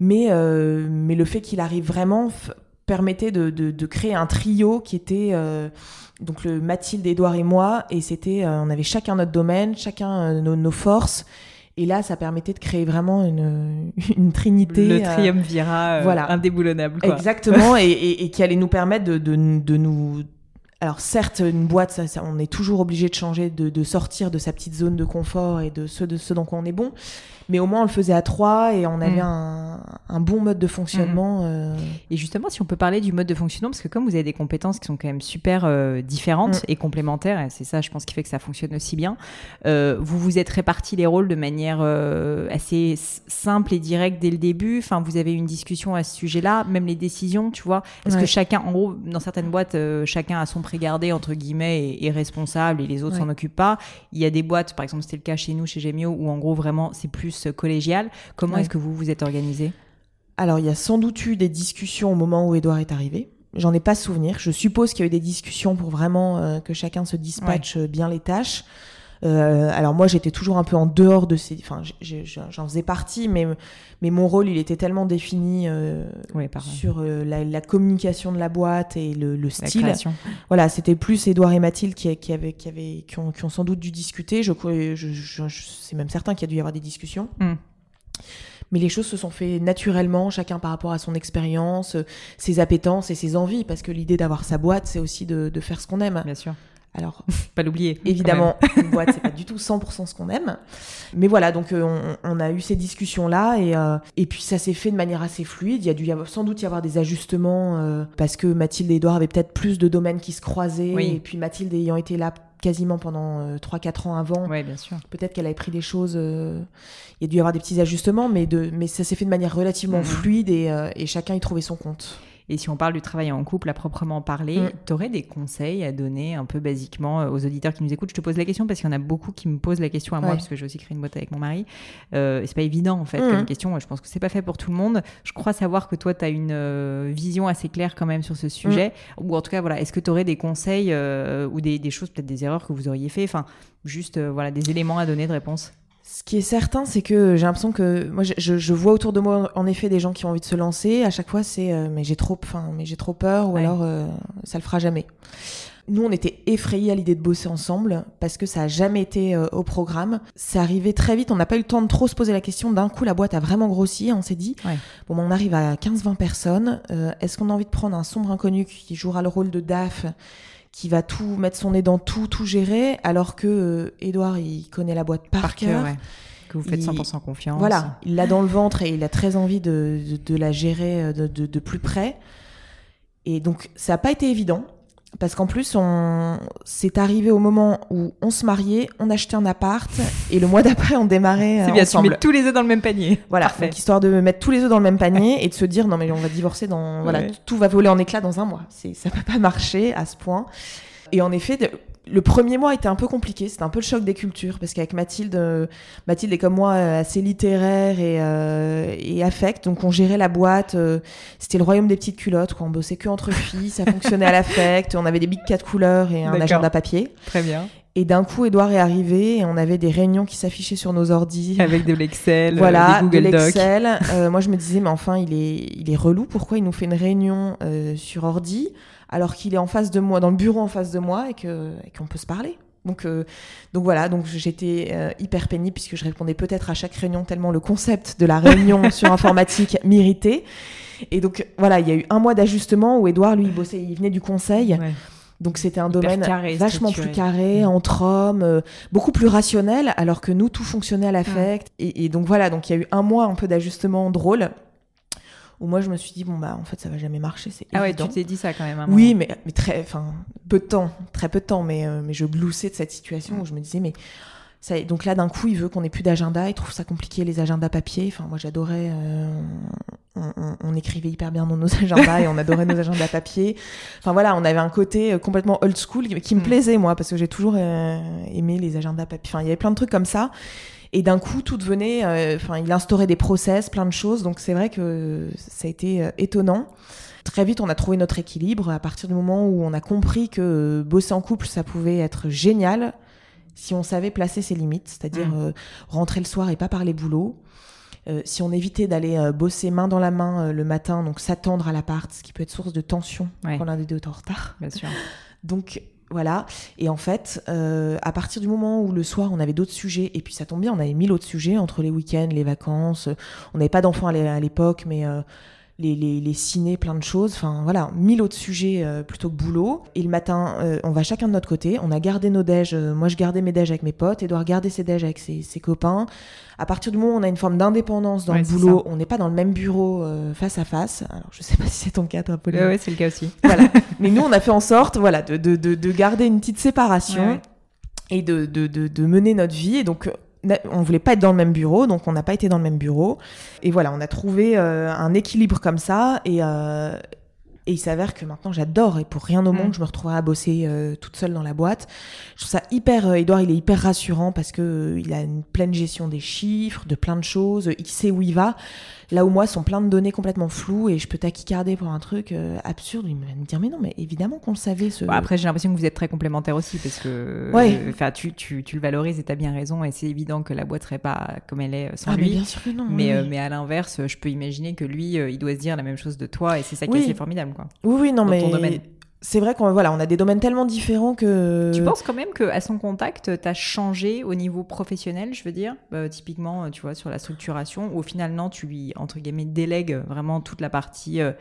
Mais, euh, mais le fait qu'il arrive vraiment permettait de, de, créer un trio qui était euh, donc le Mathilde, Edouard et moi. Et c'était, euh, on avait chacun notre domaine, chacun nos, forces. Et là, ça permettait de créer vraiment une, une trinité. Le triumvirat voilà. indéboulonnable. Quoi. Exactement, et, et, qui allait nous permettre de, de, de nous alors certes, une boîte, ça, on est toujours obligé de changer, de, de, sortir de sa petite zone de confort et de ce, de ce dont on est bon mais au moins on le faisait à trois et on avait mm. un, un, bon mode de fonctionnement. Mm. Euh. Et justement, si on peut parler du mode de fonctionnement, parce que comme vous avez des compétences qui sont quand même super euh, différentes mm. et complémentaires, et c'est ça, je pense, qui fait que ça fonctionne aussi bien, euh, vous vous êtes répartis les rôles de manière assez simple et directe dès le début. Enfin, vous avez une discussion à ce sujet-là, même les décisions, tu vois. Est-ce que chacun, en gros, dans certaines boîtes, chacun a son pré-gardé entre guillemets et est responsable et les autres s'en occupent pas? Il y a des boîtes, par exemple, c'était le cas chez nous, chez Gemio, où en gros vraiment c'est plus collégial. Comment est-ce que vous vous êtes organisé? Alors, il y a sans doute eu des discussions au moment où Edouard est arrivé. j'en ai pas souvenir. Je suppose qu'il y a eu des discussions pour vraiment que chacun se dispatche bien les tâches. Euh, alors moi j'étais toujours un peu en dehors de ces, enfin j'en faisais partie, mais mais mon rôle il était tellement défini euh, sur euh, la, communication de la boîte et le, le style. Voilà, c'était plus Édouard et Mathilde qui, qui avaient qui avaient qui ont, qui ont sans doute dû discuter. Je, je, je, c'est même certain qu'il y a dû y avoir des discussions. Hmm. Mais les choses se sont fait naturellement, chacun par rapport à son expérience, ses appétences et ses envies, parce que l'idée d'avoir sa boîte, c'est aussi de, de faire ce qu'on aime. Bien sûr. Alors, pas l'oublier. Évidemment, une boîte, c'est pas du tout 100% ce qu'on aime. Mais voilà, donc euh, on, a eu ces discussions-là et, euh, et puis ça s'est fait de manière assez fluide. Il y a dû sans doute y avoir des ajustements euh, parce que Mathilde et Edouard avaient peut-être plus de domaines qui se croisaient. Et puis Mathilde ayant été là quasiment pendant 3-4 ans avant. Bien sûr. Peut-être qu'elle avait pris des choses. il y a dû y avoir des petits ajustements, mais, de, mais ça s'est fait de manière relativement mhm. fluide et, et chacun y trouvait son compte. Et si on parle du travail en couple à proprement parler, mm. tu aurais des conseils à donner un peu basiquement euh, aux auditeurs qui nous écoutent? Je te pose la question parce qu'il y en a beaucoup qui me posent la question à moi, parce que j'ai aussi créé une boîte avec mon mari. Euh, c'est pas évident en fait mm. comme question. Je pense que c'est pas fait pour tout le monde. Je crois savoir que toi, tu as une euh, vision assez claire quand même sur ce sujet. Mm. Ou en tout cas, voilà, est-ce que tu aurais des conseils euh, ou des, des choses, peut-être des erreurs que vous auriez fait? Enfin, juste voilà, des éléments à donner de réponse ce qui est certain, c'est que j'ai l'impression que moi, je, je, vois autour de moi en effet des gens qui ont envie de se lancer. À chaque fois, c'est euh, mais j'ai trop, enfin, mais j'ai trop peur, ou alors euh, ça le fera jamais. Nous, on était effrayés à l'idée de bosser ensemble parce que ça a jamais été euh, au programme. C'est arrivé très vite. On n'a pas eu le temps de trop se poser la question. D'un coup, la boîte a vraiment grossi. On s'est dit, bon, on arrive à 15-20 personnes. Est-ce qu'on a envie de prendre un sombre inconnu qui jouera le rôle de DAF? Qui va tout mettre son nez dans tout, tout gérer, alors que Edouard, euh, il connaît la boîte par, cœur. Que vous faites 100% confiance. Voilà, il l'a dans le ventre et il a très envie de, de, la gérer euh, de, de, plus près. Et donc, ça n'a pas été évident. Parce qu'en plus, on... c'est arrivé au moment où on se mariait, on achetait un appart, et le mois d'après, on démarrait C'est bien, ensemble. tu mets tous les œufs dans le même panier. Voilà, donc, histoire de mettre tous les œufs dans le même panier et de se dire, non mais on va divorcer dans... Voilà, tout va voler en éclats dans un mois. Ça peut pas marcher à ce point. Et en effet, le premier mois était un peu compliqué, c'était un peu le choc des cultures, parce qu'avec Mathilde, euh, Mathilde est comme moi euh, assez littéraire et, euh, et affect, donc on gérait la boîte, c'était le royaume des petites culottes, quoi. on bossait que entre filles, ça fonctionnait à l'affect, on avait des big quatre couleurs et un agenda papier. Très bien. Et d'un coup, Edouard est arrivé et on avait des réunions qui s'affichaient sur nos ordis. Avec de l'Excel, voilà, des Google de l'Excel. moi, je me disais, mais enfin, il est, il est relou. Pourquoi il nous fait une réunion sur ordi alors qu'il est en face de moi, dans le bureau en face de moi, et que qu'on peut se parler? Donc, euh, donc voilà, donc j'étais euh, hyper pénible puisque je répondais peut-être à chaque réunion tellement le concept de la réunion sur informatique m'irritait. Et donc voilà, il y a eu un mois d'ajustement où Edouard, lui, il bossait, il venait du conseil. Donc c'était un domaine vachement plus carré, entre hommes, euh, beaucoup plus rationnel, alors que nous, tout fonctionnait à l'affect. Et, et, donc voilà, donc il y a eu un mois un peu d'ajustement drôle où moi je me suis dit bon bah en fait ça va jamais marcher c'est ah ouais tu t'es dit ça quand même oui mais mais très enfin peu de temps très peu de temps mais euh, mais je gloussais de cette situation où je me disais mais ça, donc là d'un coup il veut qu'on ait plus d'agenda il trouve ça compliqué les agendas papier enfin moi j'adorais euh, on, écrivait hyper bien dans nos agendas et on adorait nos agendas papier enfin voilà on avait un côté euh, complètement old school qui, me mm. plaisait moi parce que j'ai toujours aimé les agendas papier enfin il y avait plein de trucs comme ça et d'un coup, tout devenait. Euh, enfin, il instaurait des process, plein de choses. Donc c'est vrai que ça a été euh, étonnant. Très vite, on a trouvé notre équilibre à partir du moment où on a compris que bosser en couple, ça pouvait être génial si on savait placer ses limites, c'est-à-dire mmh. euh, rentrer le soir et pas parler boulot. si on évitait d'aller bosser main dans la main le matin, donc s'attendre à l'appart, ce qui peut être source de tension quand l'un des deux est en retard. Bien sûr. Donc voilà. Et en fait, euh, à partir du moment où le soir on avait d'autres sujets, et puis ça tombe bien, on avait mille autres sujets entre les week-ends, les vacances. On n'avait pas d'enfants à l'époque, mais euh, les, les, les ciné, plein de choses. Enfin voilà, mille autres sujets euh, plutôt que boulot. Et le matin, euh, on va chacun de notre côté. On a gardé nos déj. Euh, moi, je gardais mes déj avec mes potes. Edouard gardait ses déj avec ses, ses, copains. À partir du moment où on a une forme d'indépendance dans le boulot, on n'est pas dans le même bureau face à face. Alors, je sais pas si c'est ton cas, toi, Pauline. Oui, c'est le cas aussi. Voilà. Mais nous, on a fait en sorte, voilà, de, de, de, de garder une petite séparation. et de, de, de, de, mener notre vie. Et donc, on voulait pas être dans le même bureau, donc on n'a pas été dans le même bureau. Et voilà, on a trouvé euh, un équilibre comme ça. Et, euh, Et il s'avère que maintenant j'adore et pour rien au monde mm. je me retrouverai à bosser euh, toute seule dans la boîte. Je trouve ça hyper, Edouard il est hyper rassurant parce que il a une pleine gestion des chiffres, de plein de choses, il sait où il va. Là où moi, sont plein de données complètement floues et je peux taquicarder pour un truc euh, absurde. Il va me dire, mais non, mais évidemment qu'on le savait. Ce... après, j'ai l'impression que vous êtes très complémentaires aussi parce que ouais. enfin, tu, tu, tu, le valorises et tu as bien raison. Et c'est évident que la boîte serait pas comme elle est sans ah, lui. Mais bien sûr que non. Mais, euh, mais à l'inverse, je peux imaginer que lui, euh, il doit se dire la même chose de toi et c'est ça qui est assez formidable. Quoi, oui, oui, non, mais c'est vrai qu'on voilà, on a des domaines tellement différents que. Tu penses quand même qu'à son contact, tu as changé au niveau professionnel, je veux dire, bah, typiquement, tu vois, sur la structuration, ou au final, non, tu lui, entre guillemets, délègues vraiment toute la partie euh,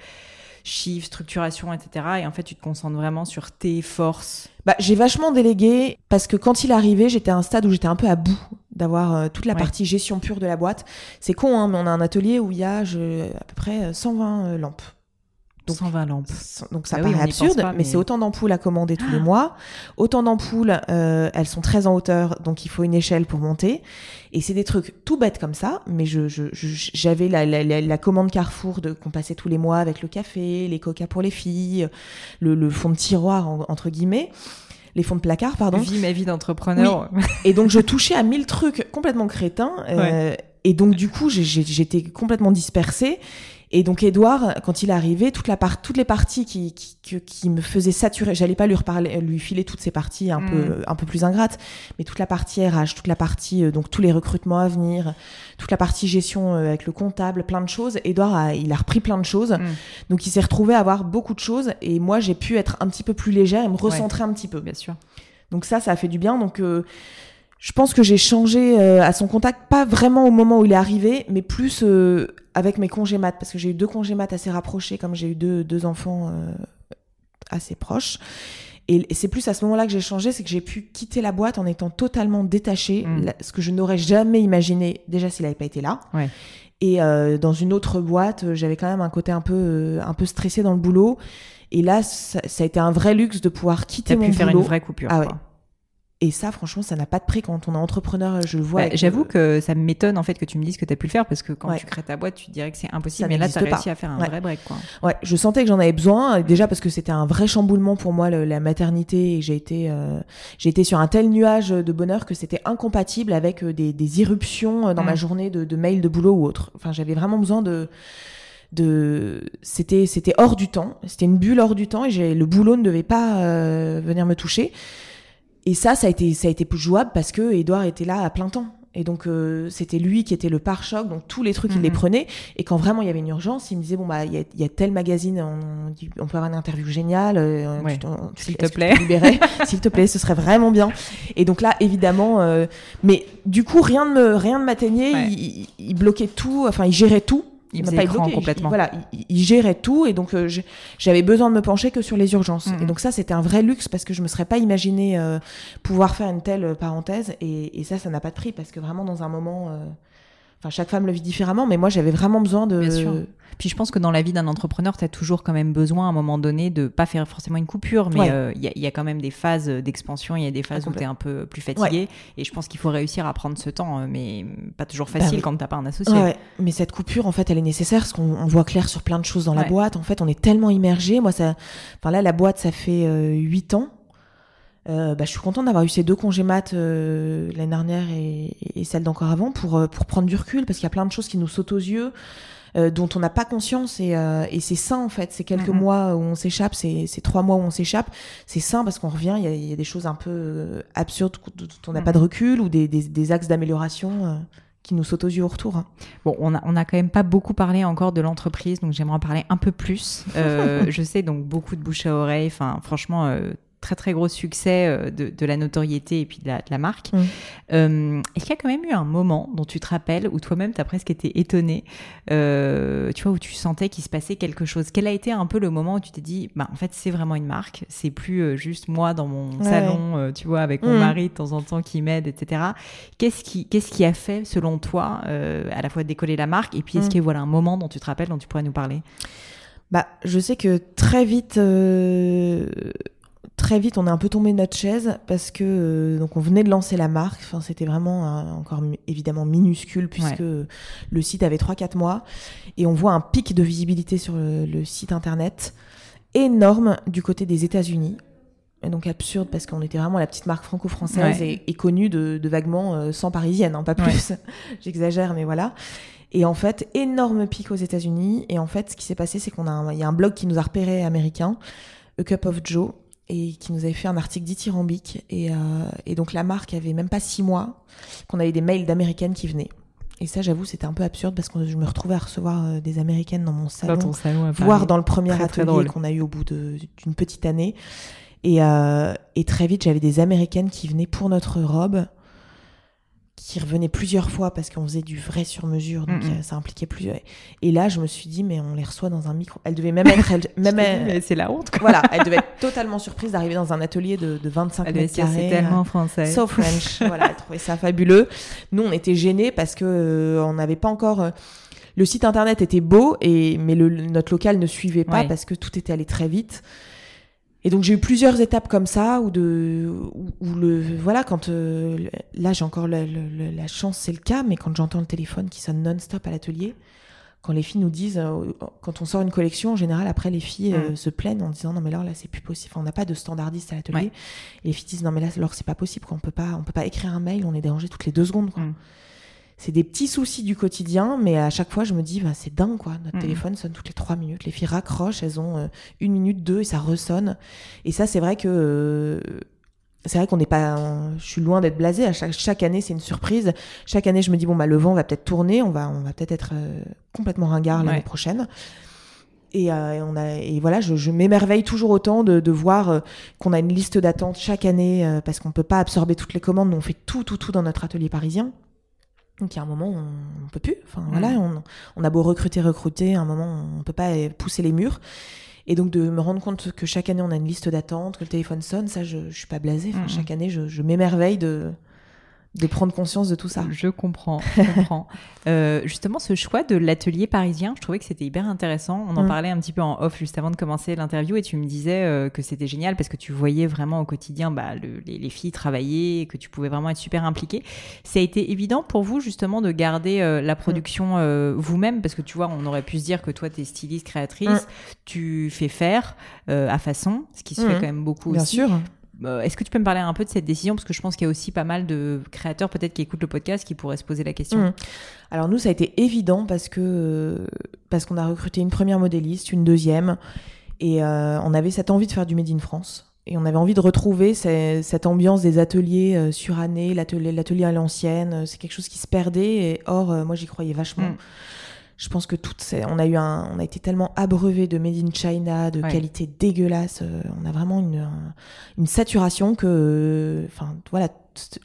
chiffre, structuration, etc. Et en fait, tu te concentres vraiment sur tes forces. Bah, j'ai vachement délégué parce que quand il arrivait, j'étais à un stade où j'étais un peu à bout d'avoir euh, toute la partie gestion pure de la boîte. C'est con, hein, mais on a un atelier où il y a je, à peu près 120 euh, lampes. Donc, 120 lampes. Donc ça bah paraît absurde, mais, c'est autant d'ampoules à commander tous les ah. mois. Autant d'ampoules, euh, elles sont très en hauteur, donc il faut une échelle pour monter. Et c'est des trucs tout bêtes comme ça, mais je, j'avais la, la, la, commande Carrefour de qu'on passait tous les mois avec le café, les coca pour les filles, le, le fond de tiroir entre guillemets les fonds de placard, pardon. Vie ma vie d'entrepreneur. Et donc je touchais à mille trucs complètement crétins. Euh, et donc du coup j'étais complètement dispersée. Et donc Edouard, quand il est arrivé, toute la part, toutes les parties qui, qui, qui me faisaient saturer, j'allais pas lui reparler, lui filer toutes ces parties un peu mm. un peu plus ingrates, mais toute la partie RH, toute la partie euh, donc tous les recrutements à venir, toute la partie gestion euh, avec le comptable, plein de choses. Edouard a, il a repris plein de choses, mm. donc il s'est retrouvé à avoir beaucoup de choses et moi j'ai pu être un petit peu plus légère et me recentrer un petit peu. Bien sûr. Donc ça, ça a fait du bien. Donc euh, je pense que j'ai changé à son contact, pas vraiment au moment où il est arrivé, mais plus avec mes congés maths, parce que j'ai eu deux congés maths assez rapprochés, comme j'ai eu deux, deux enfants euh, assez proches. Et, c'est plus à ce moment-là que j'ai changé, c'est que j'ai pu quitter la boîte en étant totalement détachée, mm. ce que je n'aurais jamais imaginé, déjà s'il n'avait pas été là. Ouais. Et euh, dans une autre boîte, euh, j'avais quand même un côté un peu, un peu stressé dans le boulot. Et là, ça, a été un vrai luxe de pouvoir quitter mon pu faire une vraie coupure. Ah ouais. Et ça, franchement, ça n'a pas de prix quand on est entrepreneur. Je le vois. Bah, j'avoue euh, que ça m'étonne en fait que tu me dises que tu as pu le faire parce que quand tu crées ta boîte, tu dirais que c'est impossible. mais là, tu as réussi à faire un vrai break. Quoi. Ouais, je sentais que j'en avais besoin. Déjà parce que c'était un vrai chamboulement pour moi, la maternité. Et j'ai été, euh, j'ai été sur un tel nuage de bonheur que c'était incompatible avec euh, des, des irruptions dans ma mm. journée de, de mails de boulot ou autre. Enfin, j'avais vraiment besoin de de c'était c'était hors du temps c'était une bulle hors du temps et le boulot ne devait pas venir me toucher et ça, ça a été, ça a été plus jouable parce que Edouard était là à plein temps. Et donc euh, c'était lui qui était le pare-choc, donc tous les trucs il les mhm. prenait. Et quand vraiment il y avait une urgence, il me disait bon bah il y a, y a, tel magazine, on, on, peut avoir une interview géniale, euh, s'il te plaît, s'il te plaît, ce serait vraiment bien. Et donc là évidemment, euh, mais du coup rien ne me rien ne m'atteignait, il, il, bloquait tout, enfin il gérait tout il, il pas complètement. Il, voilà, il, gérait tout et donc euh, j'avais besoin de me pencher que sur les urgences. Mm. Et donc ça, c'était un vrai luxe parce que je me serais pas imaginé euh, pouvoir faire une telle euh, parenthèse. Et, et ça, ça n'a pas de prix parce que vraiment dans un moment, enfin chaque femme le vit différemment, mais moi j'avais vraiment besoin de. Bien sûr. Puis je pense que dans la vie d'un entrepreneur, tu as toujours quand même besoin à un moment donné de pas faire forcément une coupure, mais euh, il y, a quand même des phases d'expansion, il y a des phases où tu es un peu plus fatigué. Et je pense qu'il faut réussir à prendre ce temps, euh, mais pas toujours bah facile quand tu pas un associé. Mais cette coupure, en fait, elle est nécessaire parce qu'on voit clair sur plein de choses dans la boîte. En fait, on est tellement immergé. Moi, ça, enfin là, la boîte, ça fait euh, 8 ans. Euh, bah, je suis contente d'avoir eu ces deux congés maths l'année dernière et, et celle d'encore avant pour, pour prendre du recul parce qu'il y a plein de choses qui nous sautent aux yeux. Euh, dont on n'a pas conscience et, euh, et c'est sain en fait. C'est quelques mois où on s'échappe, c'est trois mois où on s'échappe. C'est sain parce qu'on revient, il y a, y a, des choses un peu euh, absurdes dont on n'a pas de recul ou des, des, des axes d'amélioration qui nous sautent aux yeux au retour. Hein. Bon, on a, on a quand même pas beaucoup parlé encore de l'entreprise, donc j'aimerais en parler un peu plus. Euh, je sais donc beaucoup de bouche à oreille. Enfin, franchement, euh, très très gros succès euh, de, de, la notoriété et puis de la, de la marque. Mm. Euh, Est-ce qu'il y a quand même eu un moment dont tu te rappelles où toi-même tu as presque été étonné, euh, tu vois, où tu sentais qu'il se passait quelque chose? Quel a été un peu le moment où tu t'es dit, bah en fait c'est vraiment une marque, c'est plus juste moi dans mon salon, tu vois, avec mon mm. mari de temps en temps qui m'aide, etc. Qu'est-ce qui, qu'est-ce qui a fait selon toi à la fois décoller la marque et puis est-ce mm. qu'il y a voilà un moment dont tu te rappelles dont tu pourrais nous parler? Bah, je sais que très vite, euh, très vite, on est un peu tombé de notre chaise parce que euh, donc on venait de lancer la marque. Enfin, c'était vraiment euh, encore évidemment minuscule puisque le site avait 3-4 mois et on voit un pic de visibilité sur le, site internet. énorme du côté des États-Unis. Et donc absurde parce qu'on était vraiment la petite marque franco-française et, connue de, vaguement 100 parisiennes, hein, pas plus. J'exagère, mais voilà. Et en fait, énorme pic aux États-Unis. Et en fait, ce qui s'est passé, c'est qu'on a, il y a un blog qui nous a repéré américain, A Cup of Joe, et qui nous avait fait un article dithyrambique. Et, euh, et donc la marque avait même pas six mois qu'on avait des mails d'américaines qui venaient. Et ça, j'avoue, c'était un peu absurde parce que je me retrouvais à recevoir euh, des américaines dans mon salon, dans salon voire dans le premier atelier qu'on a eu au bout d'une petite année. Et, euh, et très vite, j'avais des américaines qui venaient pour notre robe qui revenait plusieurs fois parce qu'on faisait du vrai sur mesure, donc euh, ça impliquait plus. Et là, je me suis dit, mais on les reçoit dans un micro. Elle devait même être. même c'est la honte. Quoi. Voilà, elle devait être totalement surprise d'arriver dans un atelier de, de 25 elle mètres carrés. C'est tellement français. So French. voilà, elle trouvait ça fabuleux. Nous, on était gênés parce que euh, on n'avait pas encore. Euh, le site internet était beau, et, mais le, notre local ne suivait pas parce que tout était allé très vite. Et donc j'ai eu plusieurs étapes comme ça où de où, le voilà quand euh, là j'ai encore la, chance c'est le cas mais quand j'entends le téléphone qui sonne non-stop à l'atelier quand les filles nous disent euh, quand on sort une collection en général après les filles euh, mm. se plaignent en disant non mais là là c'est plus possible on n'a pas de standardiste à l'atelier et les filles disent non mais là alors c'est pas possible quoi. on peut pas on peut pas écrire un mail on est dérangé toutes les deux secondes quoi. Mm c'est des petits soucis du quotidien, mais à chaque fois, je me dis, bah, c'est dingue, quoi. Notre mm. téléphone sonne toutes les trois minutes. Les filles raccrochent, elles ont euh, une minute, deux, et ça ressonne. Et ça, c'est vrai que. Euh, c'est vrai qu'on n'est pas. je suis loin d'être blasée. À chaque, chaque année, c'est une surprise. Chaque année, je me dis, bon, bah, le vent va peut-être tourner. On va, on va peut-être être, euh, complètement ringard l'année prochaine. Et, on a, et voilà, je, m'émerveille toujours autant de, de voir qu'on a une liste d'attente chaque année parce qu'on ne peut pas absorber toutes les commandes. Nous, on fait tout, tout, tout dans notre atelier parisien. Donc il y a un moment où on, ne peut plus. Enfin voilà, mm. on, a beau recruter, recruter, à un moment on peut pas pousser les murs. Et donc de me rendre compte que chaque année on a une liste d'attente, que le téléphone sonne, ça je, je suis pas blasée. Chaque année je, je m'émerveille de de prendre conscience de tout ça. Je comprends, je comprends. Euh, justement, ce choix de l'atelier parisien, je trouvais que c'était hyper intéressant. On en mm. parlait un petit peu en off juste avant de commencer l'interview et tu me disais euh, que c'était génial parce que tu voyais vraiment au quotidien bah, les, filles travailler et que tu pouvais vraiment être super impliquée. Ça a été évident pour vous justement de garder euh, la production vous-même? Parce que tu vois, on aurait pu se dire que toi, tu es styliste, créatrice, mm. tu fais faire à façon, ce qui se fait mm. quand même beaucoup Bien aussi. sûr. Euh, est-ce que tu peux me parler un peu de cette décision? Parce que je pense qu'il y a aussi pas mal de créateurs peut-être qui écoutent le podcast qui pourraient se poser la question. Mmh. Alors nous, ça a été évident parce que parce qu'on a recruté une première modéliste, une deuxième, et euh, on avait cette envie de faire du Made in France. Et on avait envie de retrouver cette ambiance des ateliers euh, surannés, l'atelier à l'ancienne. C'est quelque chose qui se perdait. Et or, moi, j'y croyais vachement. Mmh je pense que toutes ces, on a eu un, on a été tellement abreuvé de made in China, de qualité dégueulasse. Euh, on a vraiment une, une saturation que, enfin, voilà,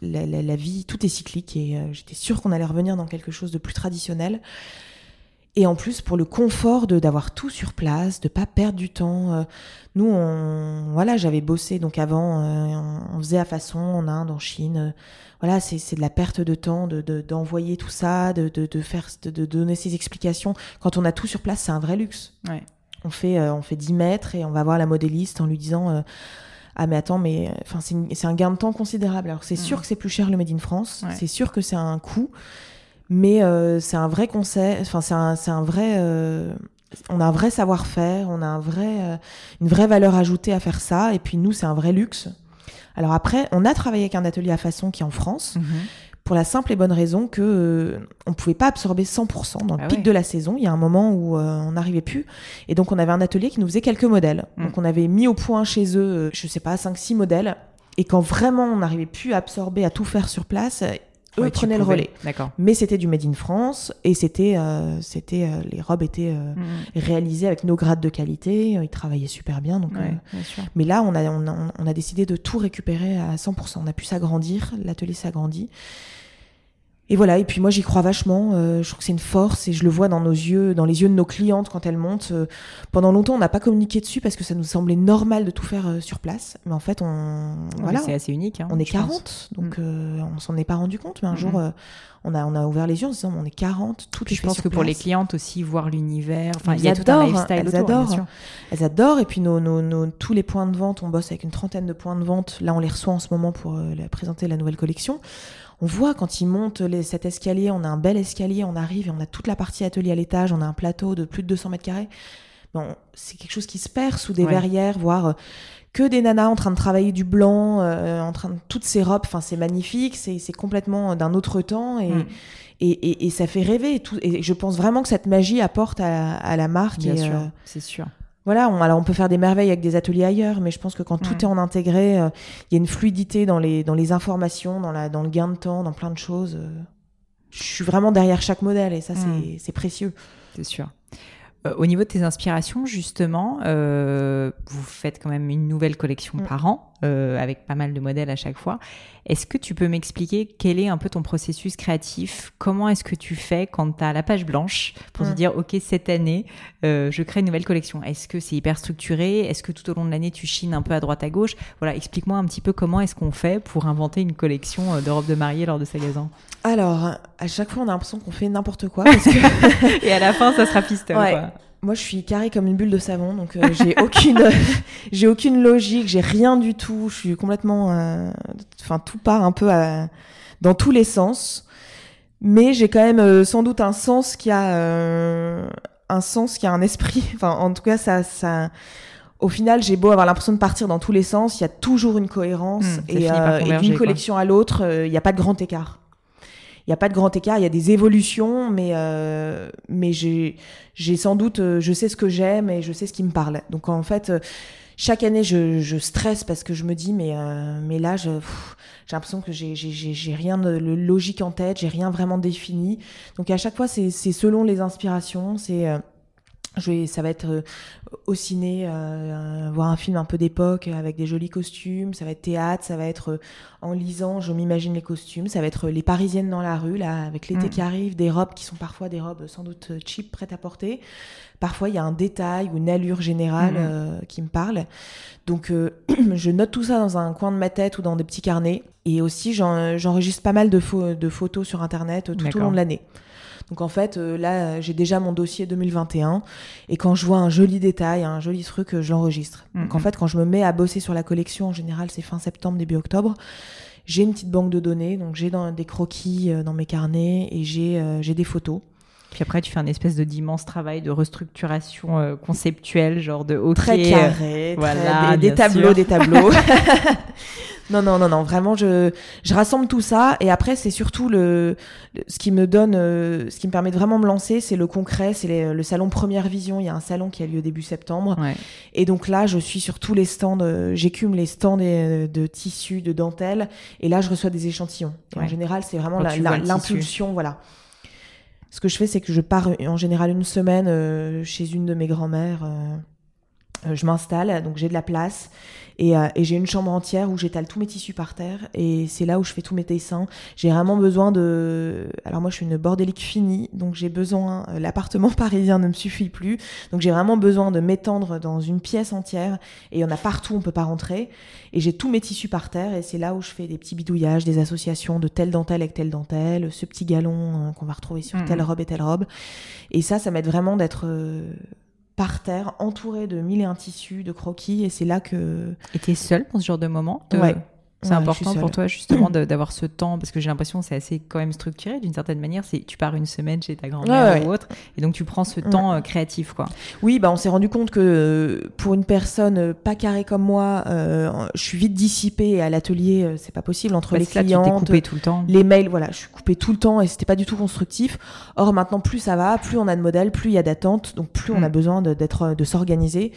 la, la, vie, tout est cyclique et euh, j'étais sûre qu'on allait revenir dans quelque chose de plus traditionnel. Et en plus, pour le confort de d'avoir tout sur place, de pas perdre du temps. Euh, nous, on, voilà, j'avais bossé donc avant, on, faisait à façon en Inde, en Chine voilà, c'est de la perte de temps de d'envoyer tout ça, de, de, de faire, de, de, donner ces explications. Quand on a tout sur place, c'est un vrai luxe. Ouais. On fait, euh, on fait 10 mètres et on va voir la modéliste en lui disant euh, ah mais attends mais enfin c'est un gain de temps considérable. Alors c'est sûr mm. que c'est plus cher le made in France, c'est sûr que c'est un coût, mais euh, c'est un vrai conseil. Enfin c'est un, un vrai on a un vrai savoir-faire, on a un vrai, une vraie valeur ajoutée à faire ça. Et puis nous, c'est un vrai luxe. Alors après, on a travaillé avec un atelier à façon qui est en France. Mhm. Pour la simple et bonne raison que euh, on pouvait pas absorber 100% dans le ah pic de la saison. Il y a un moment où euh, on n'arrivait plus, et donc on avait un atelier qui nous faisait quelques modèles. Mhm. Donc on avait mis au point chez eux, euh, je sais pas, 5-6 modèles. Et quand vraiment on n'arrivait plus à absorber, à tout faire sur place, eux prenaient le relais. Mais c'était du made in France et c'était, euh, c'était, euh, les robes étaient euh, mm. réalisées avec nos grades de qualité. Ils travaillaient super bien. Donc, mais là, on a, on a, on a décidé de tout récupérer à 100%. On a pu s'agrandir, l'atelier s'agrandit. Et voilà, et puis moi j'y crois vachement, euh, je trouve que c'est une force et je le vois dans nos yeux, dans les yeux de nos clientes quand elles montent. Euh, pendant longtemps on n'a pas communiqué dessus parce que ça nous semblait normal de tout faire euh, sur place, mais en fait on... voilà. C'est assez unique. Hein, on est 40, donc mm. on s'en est pas rendu compte, mais un jour on, a, on a ouvert les yeux en se disant on est 40, tout est Je pense que pour les clientes aussi, voir l'univers, enfin il y a tout un lifestyle elles adorent, elles adorent, et puis nos, nos, nos, tous les points de vente, on bosse avec une trentaine de points de vente, là on les reçoit en ce moment pour présenter la nouvelle collection on voit quand ils montent les, cet escalier, on a un bel escalier, on arrive et on a toute la partie atelier à l'étage, on a un plateau de plus de 200 mètres carrés. c'est quelque chose qui se perd sous des verrières, voire que des nanas en train de travailler du blanc, en train de toutes ces robes. Enfin, c'est magnifique, c'est complètement d'un autre temps et, mm. et, et, ça fait rêver. Et, tout, et je pense vraiment que cette magie apporte à, la marque. Bien sûr, c'est sûr. Voilà, on, alors on peut faire des merveilles avec des ateliers ailleurs, mais je pense que quand tout est en intégré, il y a une fluidité dans les, dans les informations, dans, la, dans le gain de temps, dans plein de choses je suis vraiment derrière chaque modèle et ça, c'est mm. précieux. C'est sûr. Euh, au niveau de tes inspirations, justement, euh, vous faites quand même une nouvelle collection mm. par an, euh, avec pas mal de modèles à chaque fois. Est-ce que tu peux m'expliquer quel est un peu ton processus créatif? Comment est-ce que tu fais quand tu as la page blanche pour te mm. dire, OK, cette année, je crée une nouvelle collection? Est-ce que c'est hyper structuré? Est-ce que tout au long de l'année, tu chines un peu à droite à gauche? Voilà, explique-moi un petit peu comment est-ce qu'on fait pour inventer une collection de robes de mariée lors de Sagazan. Alors, à chaque fois, on a l'impression qu'on fait n'importe quoi. Et à la fin, ça sera piste. Moi, je suis carré comme une bulle de savon, donc euh, j'ai aucune, j'ai aucune logique, j'ai rien du tout. Je suis complètement, euh, enfin, tout part un peu dans tous les sens. Mais j'ai quand même euh, sans doute un sens qui a un sens qui a un esprit. Enfin, en tout cas, ça, ça. Au final, j'ai beau avoir l'impression de partir dans tous les sens, il y a toujours une cohérence mmh, et, et d'une collection à l'autre, il n'y a pas de grand écart il n'y a pas de grand écart, il y a des évolutions, mais, euh, mais j'ai, j'ai sans doute, euh, je sais ce que j'aime et je sais ce qui me parle. Donc en fait, euh, chaque année, je, je stresse parce que je me dis, mais, mais là, je, j'ai l'impression que j'ai, j'ai, j'ai rien de logique en tête, j'ai rien vraiment défini. Donc à chaque fois, c'est, c'est selon les inspirations, c'est je vais, ça va être euh, au ciné, euh, euh, voir un film un peu d'époque avec des jolis costumes. Ça va être théâtre, ça va être en lisant, je m'imagine les costumes. Ça va être les Parisiennes dans la rue, là, avec l'été mm. qui arrive, des robes qui sont parfois des robes sans doute cheap, prêtes à porter. Parfois, il y a un détail ou une allure générale mm. qui me parle. Donc, je note tout ça dans un coin de ma tête ou dans des petits carnets. Et aussi, j'enregistre pas mal de, de, photos sur Internet tout au long de l'année. Donc en fait, euh, là, j'ai déjà mon dossier 2021 et quand je vois un joli détail, un joli truc, euh, je l'enregistre. Donc en fait, quand je me mets à bosser sur la collection, en général, c'est fin septembre, début octobre. J'ai une petite banque de données, donc j'ai des croquis euh, dans mes carnets et j'ai des photos. Puis après, tu fais un espèce de d'immense travail de restructuration conceptuelle, genre de haut Très carré, voilà, des, tableaux, des tableaux. Non, non, non, non. Vraiment, je, je rassemble tout ça. Et après, c'est surtout le, ce qui me donne, euh, ce qui me permet de vraiment me lancer, c'est le concret, c'est le salon Première Vision. Il y a un salon qui a lieu début septembre. Et donc là, je suis sur tous les stands, euh, j'écume les stands de, de tissus, de dentelle. Et là, je reçois des échantillons. En général, c'est vraiment l'impulsion, voilà. Ce que je fais, c'est que je pars en général une semaine euh, chez une de mes grand-mères. Je m'installe, donc j'ai de la place euh, et, j'ai une chambre entière où j'étale tous mes tissus par terre et c'est là où je fais tous mes dessins. J'ai vraiment besoin de. Alors moi, je suis une bordélique finie, donc j'ai besoin. Euh, l'appartement parisien ne me suffit plus, donc j'ai vraiment besoin de m'étendre dans une pièce entière et il y en a partout, on peut pas rentrer. Et j'ai tous mes tissus par terre et c'est là où je fais des petits bidouillages, des associations de telle dentelle avec telle dentelle, ce petit galon euh, qu'on va retrouver sur mmh. telle robe et telle robe. Et ça, ça m'aide vraiment d'être par terre, entouré de mille et un tissus, de croquis, et c'est là que... Et t'es seule pour ce genre de moment Ouais. C'est important pour toi justement d'avoir ce temps parce que j'ai l'impression que c'est assez quand même structuré d'une certaine manière. C'est tu pars une semaine chez ta grand-mère ou autre et donc tu prends ce temps euh, créatif quoi. Oui, bah on s'est rendu compte que euh, pour une personne euh, pas carrée comme moi, je suis vite dissipée à l'atelier, c'est pas possible entre les clients, tout le temps. les mails, voilà, je suis coupée tout le temps et c'était pas du tout constructif. Or maintenant plus ça va, plus on a de modèles, plus il y a d'attentes, donc plus on a mm. besoin d'être de, s'organiser.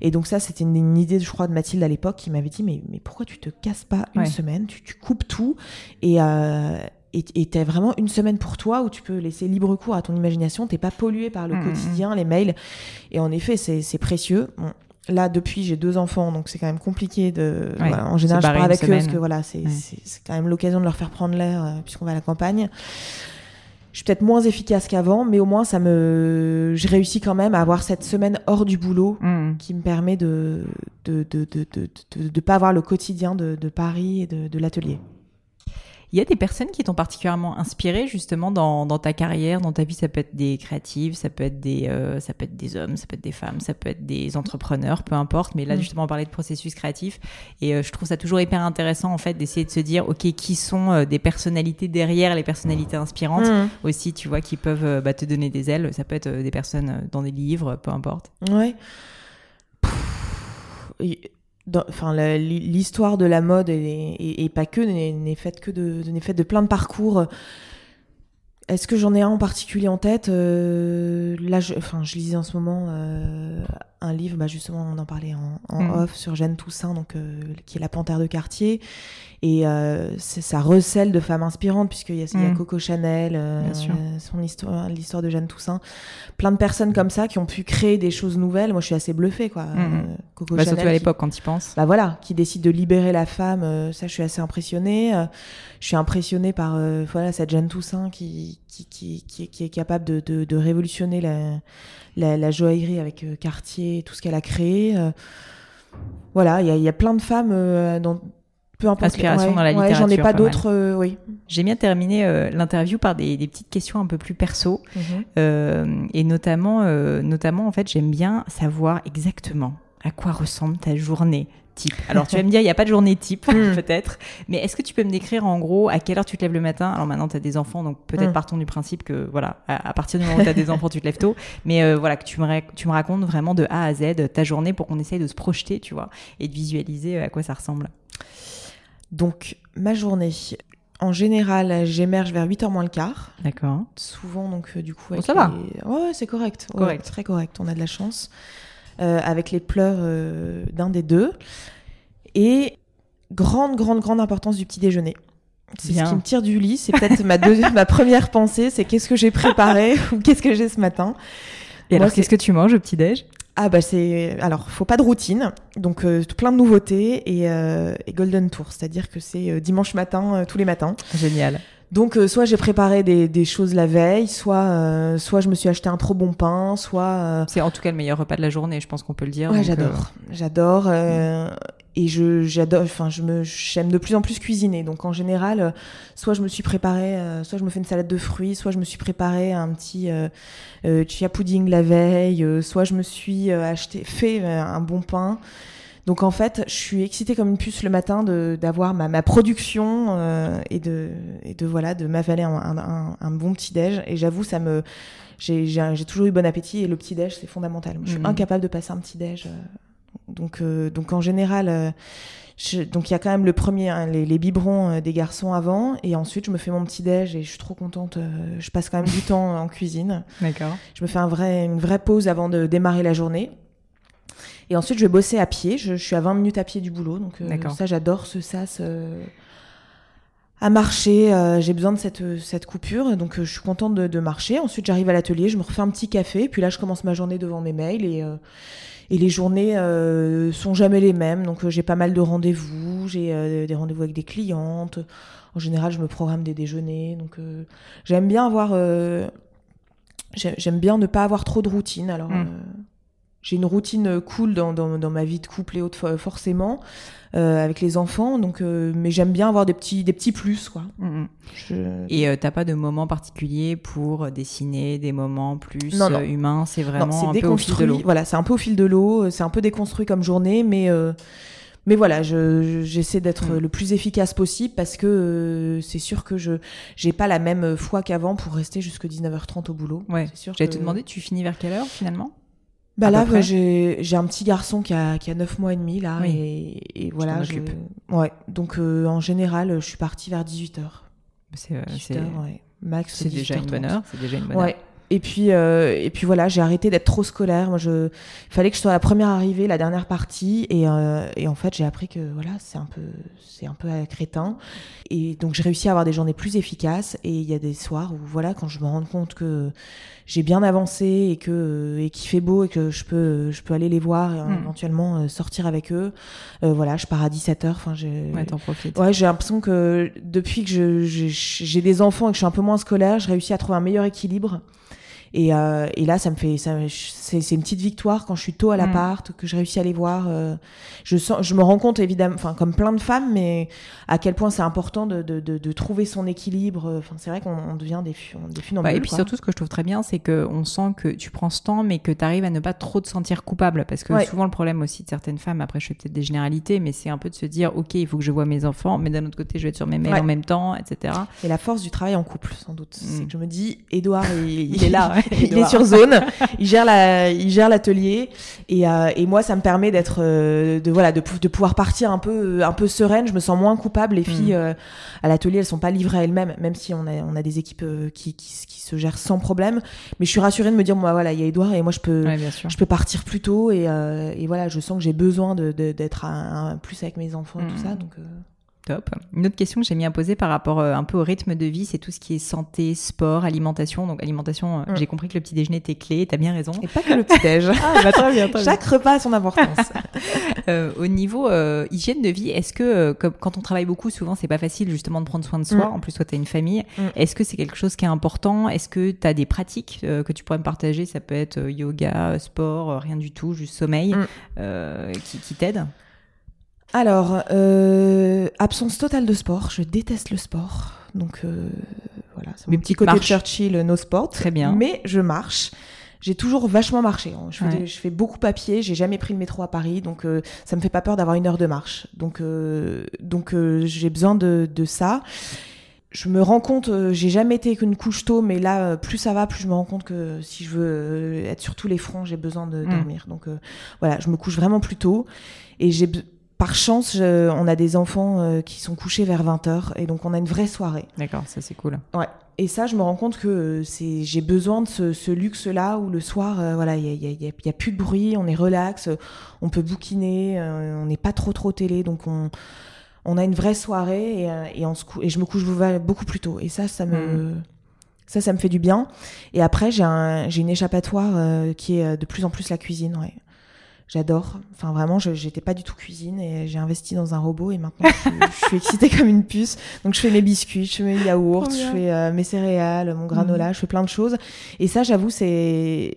Et donc ça c'était une, une, idée je crois de Mathilde à l'époque qui m'avait dit mais mais pourquoi tu te casses pas une semaine, tu, coupes tout et euh, et t'as vraiment une semaine pour toi où tu peux laisser libre cours à ton imagination, t'es pas pollué par le mmh, quotidien, mmh. les mails. Et en effet, c'est précieux. là, depuis, j'ai deux enfants, donc c'est quand même compliqué de. en général, je pars avec eux parce que voilà, c'est quand même l'occasion de leur faire prendre l'air euh, puisqu'on va à la campagne je suis peut-être moins efficace qu'avant, mais au moins ça me, je réussis quand même à avoir cette semaine hors du boulot mm. qui me permet de de de, de, de, de pas avoir le quotidien de, Paris et de, l'atelier. Il y a des personnes qui t'ont particulièrement inspiré justement dans, dans, ta carrière, dans ta vie. Ça peut être des créatives, ça peut être des, euh, ça peut être des hommes, ça peut être des femmes, ça peut être des entrepreneurs, peu importe. Mais là, mm. justement, on parlait de processus créatif et euh, je trouve ça toujours hyper intéressant en fait d'essayer de se dire, ok, qui sont euh, des personnalités derrière les personnalités inspirantes mm. aussi, tu vois, qui peuvent bah, te donner des ailes. Ça peut être des personnes dans des livres, peu importe. Ouais enfin l'histoire de la mode et, pas que n'est faite que de n'est faite de plein de parcours. Est-ce que j'en ai un en particulier en tête? Euh, Là, je, lisais en ce moment euh, un livre, bah justement, on en parlait en, mm. off sur Jeanne Toussaint, donc euh, qui est la panthère de quartier, et ça recèle de femmes inspirantes puisqu'il y, a, y a mm. Coco Chanel, son histoire, l'histoire de Jeanne Toussaint, plein de personnes comme ça qui ont pu créer des choses nouvelles. Moi, je suis assez bluffée, quoi. Mm, Coco bah, Chanel, surtout à l'époque quand tu penses. Bah voilà, qui décide de libérer la femme. ça, je suis assez impressionnée. je suis impressionnée par voilà cette Jeanne Toussaint qui qui, qui, qui, est capable de, de, révolutionner la, la, joaillerie avec euh, Cartier, tout ce qu'elle a créé. Euh. voilà, il y, y, a plein de femmes euh, dans peu importe. Inspiration dans la littérature. J'en ai pas d'autres, oui. J'ai bien terminé l'interview par des, des, petites questions un peu plus perso, mhm. et notamment, notamment en fait, j'aime bien savoir exactement à quoi ressemble ta journée type. Alors tu vas me dire, il n'y a pas de journée type, hmm. peut-être, mais est-ce que tu peux me décrire en gros à quelle heure tu te lèves le matin? Alors maintenant, tu as des enfants, donc peut-être hmm. partons du principe que, voilà, à, partir du moment où tu as des enfants, tu te lèves tôt, mais euh, voilà, que tu me, tu me racontes vraiment de A à Z ta journée pour qu'on essaye de se projeter, tu vois, et de visualiser euh, à quoi ça ressemble. Donc, ma journée, en général, j'émerge vers 8h moins le quart. D'accord. Souvent, donc, euh, du coup. ça va. Ouais, c'est correct. correct. très correct. On a de la chance. Euh, avec les pleurs euh, d'un des deux. Et grande, grande, grande importance du petit déjeuner. C'est ce qui me tire du lit. C'est peut-être ma, ma première pensée, c'est qu'est-ce que j'ai préparé ou qu'est-ce que j'ai ce matin. Et alors, qu'est-ce que tu manges au petit-déj? Ah bah c'est alors faut pas de routine donc euh, plein de nouveautés et, et golden tour c'est-à-dire que c'est dimanche matin tous les matins génial donc euh, soit j'ai préparé des, des, choses la veille, soit euh, soit je me suis acheté un trop bon pain, soit euh, c'est en tout cas le meilleur repas de la journée, je pense qu'on peut le dire. Ouais, j'adore, j'adore et je j'adore, enfin je me j'aime de plus en plus cuisiner. Donc en général, soit je me suis préparé, soit je me fais une salade de fruits, soit je me suis préparé un petit chia pudding la veille, soit je me suis acheté fait un bon pain. Donc en fait, je suis excitée comme une puce le matin d'avoir ma, ma, production euh, et de et de voilà de m'avaler un, un, un, bon petit déj. Et j'avoue, ça me j'ai toujours eu bon appétit et le petit déj c'est fondamental. Je suis mmh. incapable de passer un petit déj. Euh, donc euh, donc en général. Je, donc il y a quand même le premier, hein, les, les, biberons des garçons avant, et ensuite je me fais mon petit déj et je suis trop contente. je passe quand même du temps en cuisine. D'accord. Je me fais un vrai, une vraie pause avant de démarrer la journée. Et ensuite, je vais bosser à pied. Je, suis à 20 minutes à pied du boulot. Donc, euh, ça, j'adore ce sas. Euh, à marcher, euh, j'ai besoin de cette, cette coupure, donc je suis contente de, marcher. Ensuite, j'arrive à l'atelier, je me refais un petit café, puis là, je commence ma journée devant mes mails et, et les journées sont jamais les mêmes. Donc, j'ai pas mal de rendez-vous, j'ai des rendez-vous avec des clientes. En général, je me programme des déjeuners, donc j'aime bien avoir, j'aime bien ne pas avoir trop de routine. Alors, mmh j'ai une routine cool dans, dans, dans, ma vie de couple et autres forcément euh, avec les enfants donc euh, mais j'aime bien avoir des petits des petits plus quoi mm, mm. et euh, t'as pas de moment particulier pour dessiner des moments plus euh, humains? C'est vraiment un peu au fil de l'eau voilà c'est un peu au fil de l'eau c'est un peu déconstruit comme journée mais mais voilà, j'essaie d'être mm. le plus efficace possible parce que c'est sûr que je j'ai pas la même foi qu'avant pour rester jusque 19h30 au boulot. Ouais. J'allais te demander, tu finis vers quelle heure finalement? Bah là, j'ai j'ai un petit garçon qui a qui a 9 mois et demi là et, et, voilà. Je, ouais. Donc euh, en général, je suis partie vers 18 h C'est euh, ouais. max. C'est déjà une bonne heure. C'est déjà une bonne ouais. Et puis, euh, et puis voilà, j'ai arrêté d'être trop scolaire. Moi, je, il fallait que je sois la première arrivée, la dernière partie, et, euh, et en fait, j'ai appris que voilà, c'est un peu, c'est un peu crétin. Et donc, j'ai réussi à avoir des journées plus efficaces. Et il y a des soirs où voilà, quand je me rends compte que j'ai bien avancé et que et qu'il fait beau et que je peux, je peux aller les voir et hmm. éventuellement euh, sortir avec eux. Euh, voilà, je pars à 17 h Enfin, j'ai, ouais, t'en profites. Ouais, j'ai l'impression que depuis que je, j'ai des enfants et que je suis un peu moins scolaire, je réussis à trouver un meilleur équilibre. Et, euh, et, là, ça me fait, c'est une petite victoire quand je suis tôt à l'appart, que je réussis à les voir. Euh, je sens, je me rends compte évidemment, enfin comme plein de femmes, mais à quel point c'est important de, de, de, trouver son équilibre. Enfin, c'est vrai qu'on devient des, des funambules. Bah, et puis surtout, ce que je trouve très bien, c'est que on sent que tu prends ce temps, mais que tu arrives à ne pas trop te sentir coupable, parce que souvent le problème aussi de certaines femmes, après je fais peut-être des généralités, mais c'est un peu de se dire, ok, il faut que je vois mes enfants, mais d'un autre côté, je vais être sur mes mails en même temps, etc. Et la force du travail en couple, sans doute. C'est mm. que je me dis, Edouard, il, il est là. il est sur zone, il gère la, il gère l'atelier et, euh, et, moi ça me permet d'être, euh, de voilà, de, de, pouvoir partir un peu, un peu sereine. Je me sens moins coupable. Les filles mm. euh, à l'atelier, elles sont pas livrées à elles-mêmes, même si on a, on a des équipes qui, qui, qui, se gèrent sans problème. Mais je suis rassurée de me dire, moi voilà, il y a Edouard et moi je peux, je peux partir plus tôt et, et voilà, je sens que j'ai besoin de, d'être plus avec mes enfants et tout mm. ça, donc. Une autre question que j'ai mis à poser par rapport euh, un peu au rythme de vie, c'est tout ce qui est santé, sport, alimentation. Donc alimentation, euh, mm. j'ai compris que le petit déjeuner était clé, t'as bien raison. Et pas que le petit déj. ah, bah, très bien, Chaque repas a son importance. euh, au niveau hygiène de vie, est-ce que quand on travaille beaucoup, souvent c'est pas facile justement de prendre soin de soi. Mm. En plus, toi t'as une famille. Mm. Est-ce que c'est quelque chose qui est important? Est-ce que t'as des pratiques que tu pourrais me partager? Ça peut être yoga, sport, rien du tout, juste sommeil, qui, qui t'aident? Alors, euh, absence totale de sport. Je déteste le sport. Donc, euh, voilà. C'est mon petit côté Churchill, no sport. Très bien. Mais je marche. J'ai toujours vachement marché. Hein. Je, fais, je fais beaucoup papier. J'ai jamais pris le métro à Paris, donc euh, ça me fait pas peur d'avoir une heure de marche. Donc, euh, donc euh, j'ai besoin de, de ça je me rends compte, j'ai jamais été qu'une couche tôt, mais là, plus ça va, plus je me rends compte que si je veux être sur tous les fronts, j'ai besoin de mm. dormir. Donc voilà, je me couche vraiment plus tôt. Et j'ai par chance, on a des enfants euh, qui sont couchés vers 20h et donc on a une vraie soirée. D'accord, ça c'est cool. Ouais. Et ça, je me rends compte que euh, c'est j'ai besoin de ce, luxe-là où le soir, euh, voilà, il y a, y, a, y a, plus de bruit, on est relax, on peut bouquiner, on n'est pas trop trop télé, donc on on a une vraie soirée et, et, on se et je me couche beaucoup plus tôt. Et ça, ça me mm. ça, ça me fait du bien. Et après, j'ai un, j'ai une échappatoire qui est de plus en plus la cuisine. Ouais. J'adore. Enfin, vraiment, je j'étais pas du tout cuisine et j'ai investi dans un robot et maintenant je, suis excitée comme une puce. Donc, je fais mes biscuits, je fais mes yaourts, je fais euh, mes céréales, mon granola, mhm. je fais plein de choses. Et ça, j'avoue, c'est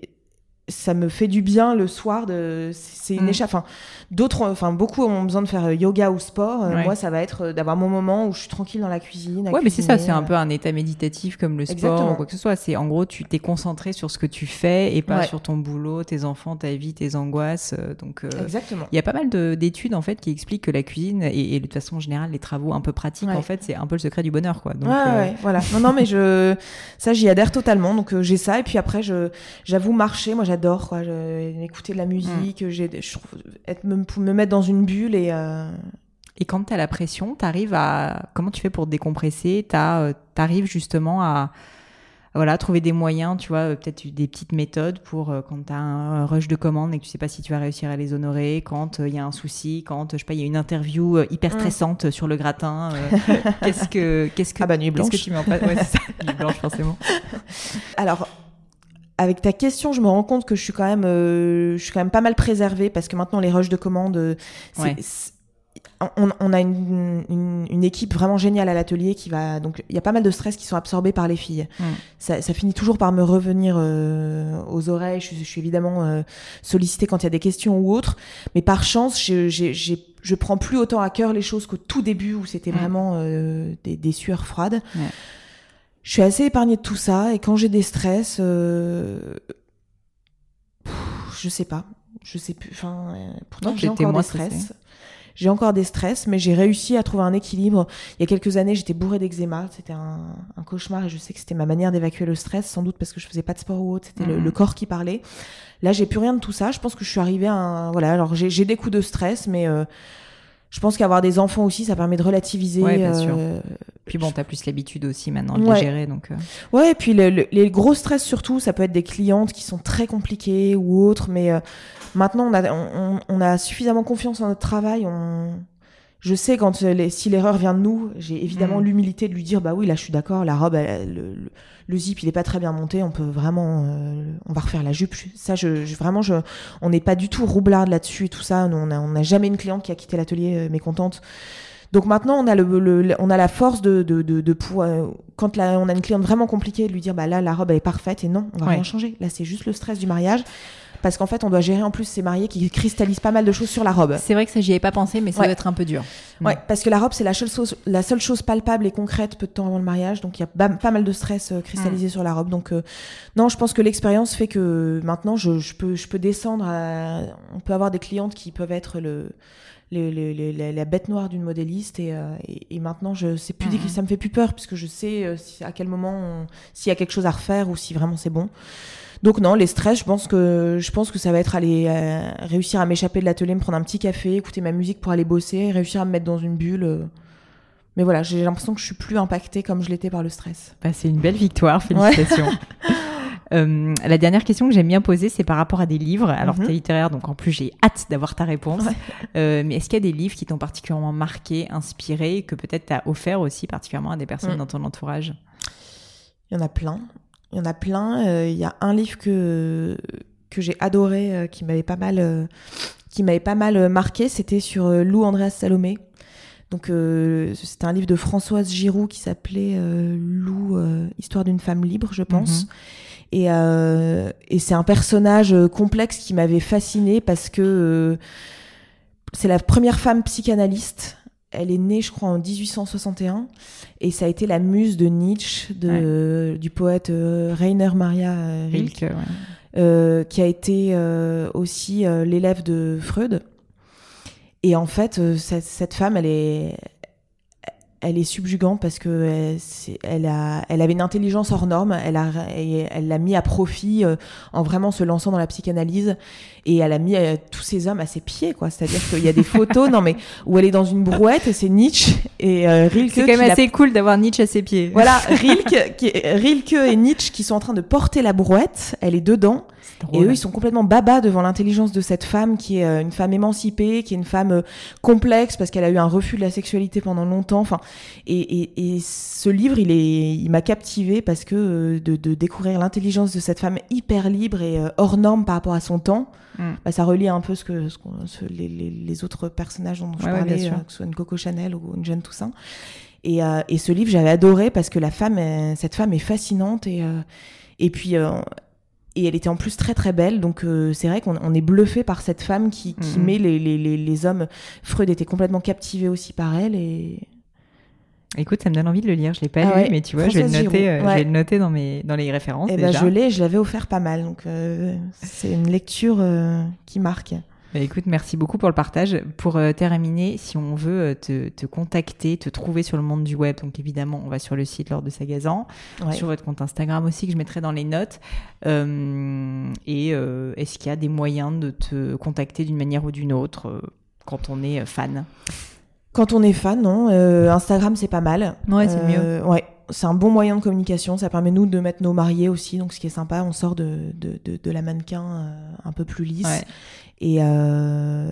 ça me fait du bien le soir de c'est une mm. échappe enfin d'autres enfin beaucoup ont besoin de faire euh, yoga ou sport euh, moi ça va être euh, d'avoir mon moment où je suis tranquille dans la cuisine ouais mais c'est ça c'est un peu un état méditatif comme le sport ou quoi que ce soit. C'est en gros tu t'es concentré sur ce que tu fais et pas sur ton boulot tes enfants ta vie tes angoisses donc exactement. il y a pas mal d'études en fait qui expliquent que la cuisine et, de toute façon générale les travaux un peu pratiques en fait c'est un peu le secret du bonheur quoi. Donc ouais, voilà. Non non mais je ça j'y adhère totalement. Donc j'ai ça et puis après je j'avoue marcher moi j'adore quoi. écouter de la musique, mm. j'ai, être, me, me mettre dans une bulle et. Euh... Et quand tu as la pression, tu arrives à. Comment tu fais pour te décompresser? Euh, arrives justement à voilà, trouver des moyens, tu vois, euh, peut-être des petites méthodes pour euh, quand tu as un rush de commandes et que tu sais pas si tu vas réussir à les honorer, quand il y a un souci, quand je sais pas, il y a une interview hyper mm. stressante sur le gratin. qu'est-ce que qu'est-ce que ah bah nuit blanche. que tu mets en place? Ouais, c'est ça, nuit blanche forcément. Alors avec ta question, je me rends compte que je suis quand même, euh, je suis quand même pas mal préservée parce que maintenant les rushs de commandes, euh, on, a une, équipe vraiment géniale à l'atelier qui va donc il y a pas mal de stress qui sont absorbés par les filles. Mm. Ça, finit toujours par me revenir euh, aux oreilles. Je, suis évidemment sollicitée quand il y a des questions ou autres, mais par chance, je, je prends plus autant à cœur les choses qu'au tout début où c'était mm. vraiment des, sueurs froides je suis assez épargnée de tout ça et quand j'ai des stress, euh... je sais pas, je sais plus. Enfin, euh, pourtant j'ai encore des stress. J'ai encore des stress, mais j'ai réussi à trouver un équilibre. Il y a quelques années, j'étais bourrée d'eczéma. C'était un, un, cauchemar et je sais que c'était ma manière d'évacuer le stress, sans doute parce que je faisais pas de sport ou autre. C'était le, mhm. corps qui parlait. Là, j'ai plus rien de tout ça. Je pense que je suis arrivée à un, voilà. Alors, j'ai des coups de stress, mais euh, je pense qu'avoir des enfants aussi, ça permet de relativiser. Ouais, bien sûr. Euh, puis bon, t'as plus l'habitude aussi maintenant de les gérer, donc. Euh. Ouais, et puis les gros stress surtout, ça peut être des clientes qui sont très compliquées ou autres, mais euh, maintenant on a, on, on, a suffisamment confiance en notre travail. On, je sais quand si l'erreur vient de nous, j'ai évidemment mm. l'humilité de lui dire bah oui là je suis d'accord, la robe, le, le, zip il est pas très bien monté, on peut vraiment, euh, on va refaire la jupe. Ça je, vraiment je, on n'est pas du tout roublard là-dessus et tout ça. on n'a on a jamais une cliente qui a quitté l'atelier euh, mécontente. Donc maintenant, on a, le, on a la force de, de, de, pouvoir, quand on a une cliente vraiment compliquée, de lui dire bah là, la robe elle est parfaite et non, on va rien changer. Là, c'est juste le stress du mariage parce qu'en fait, on doit gérer en plus ces mariés qui cristallisent pas mal de choses sur la robe. C'est vrai que ça, j'y avais pas pensé, mais ça doit être un peu dur. Ouais, parce que la robe, c'est la, la seule chose palpable et concrète peu de temps avant le mariage, donc il y a pas mal de stress euh, cristallisé mm. sur la robe. Donc euh, non, je pense que l'expérience fait que maintenant, je, peux, je peux descendre. On peut avoir des clientes qui peuvent être le la bête noire d'une modéliste et, euh, et, maintenant je sais plus mm. ça me fait plus peur puisque je sais à quel moment s'il y a quelque chose à refaire ou si vraiment c'est bon donc non, les stress, je pense que je pense que ça va être aller euh, réussir à m'échapper de l'atelier, me prendre un petit café, écouter ma musique pour aller bosser, réussir à me mettre dans une bulle. Euh. Mais voilà, j'ai l'impression que je suis plus impactée comme je l'étais par le stress. Bah, c'est une belle victoire, félicitations. Euh, la dernière question que j'aime bien poser, c'est par rapport à des livres. Alors, mm tu es littéraire, donc en plus, j'ai hâte d'avoir ta réponse. mais est-ce qu'il y a des livres qui t'ont particulièrement marqué, inspiré, que peut-être tu as offert aussi particulièrement à des personnes mm. dans ton entourage? Il y en a plein. Il y en a plein. Euh, il y a un livre que, que j'ai adoré, euh, qui m'avait pas mal, euh, qui m'avait pas mal marqué. C'était sur Lou Andreas Salomé. Donc c'était un livre de Françoise Giroud qui s'appelait Lou, Histoire d'une femme libre, je pense. Mhm. Et, et c'est un personnage complexe qui m'avait fasciné parce que c'est la première femme psychanalyste elle est née, je crois, en 1861, et ça a été la muse de Nietzsche, de, du poète euh, Rainer Maria euh, Rilke, euh, qui a été aussi l'élève de Freud. Et en fait, cette, cette, femme, elle est, elle est subjugante parce que elle, elle, a, elle avait une intelligence hors norme. Elle a, elle l'a mis à profit en vraiment se lançant dans la psychanalyse et elle a mis euh, tous ces hommes à ses pieds, quoi. C'est-à-dire qu'il y a des photos, non mais où elle est dans une brouette et c'est Nietzsche et euh, Rilke. C'est quand même assez cool d'avoir Nietzsche à ses pieds. Voilà, Rilke, qui, Rilke et Nietzsche qui sont en train de porter la brouette. Elle est dedans. et eux, ils sont complètement baba devant l'intelligence de cette femme qui est euh, une femme émancipée, qui est une femme complexe parce qu'elle a eu un refus de la sexualité pendant longtemps. Enfin, et, et, et ce livre, il est, il m'a captivé parce que de, de découvrir l'intelligence de cette femme hyper libre et hors norme par rapport à son temps. Mm. Bah, ça relie un peu ce que, ce les, les, autres personnages dont je parlais, euh, que ce soit une Coco Chanel ou une Jeanne Toussaint. Et, euh, et ce livre, j'avais adoré parce que la femme, cette femme est fascinante et, euh, et puis et elle était en plus très très belle donc c'est vrai qu'on est bluffé par cette femme qui, qui mm. met les, les, les, hommes Freud était complètement captivé aussi par elle et Écoute, ça me donne envie de le lire. Je l'ai pas ah lu, mais tu vois, je vais, le noter, euh, je vais le noter dans mes dans les références. Et eh ben, je l'ai, je l'avais offert pas mal, donc euh, c'est une lecture euh, qui marque. Bah, écoute, merci beaucoup pour le partage. Pour terminer, si on veut te, te, contacter, te trouver sur le monde du web, donc évidemment, on va sur le site lors de Sagazan, sur votre compte Instagram aussi que je mettrai dans les notes. et est-ce qu'il y a des moyens de te contacter d'une manière ou d'une autre quand on est fan? Quand on est fan, non. Euh, Instagram, c'est pas mal. Ouais, c'est mieux. Euh, ouais, c'est un bon moyen de communication. Ça permet nous de mettre nos mariés aussi, donc ce qui est sympa, on sort de, de, de, de la mannequin euh, un peu plus lisse. Ouais. Et, euh,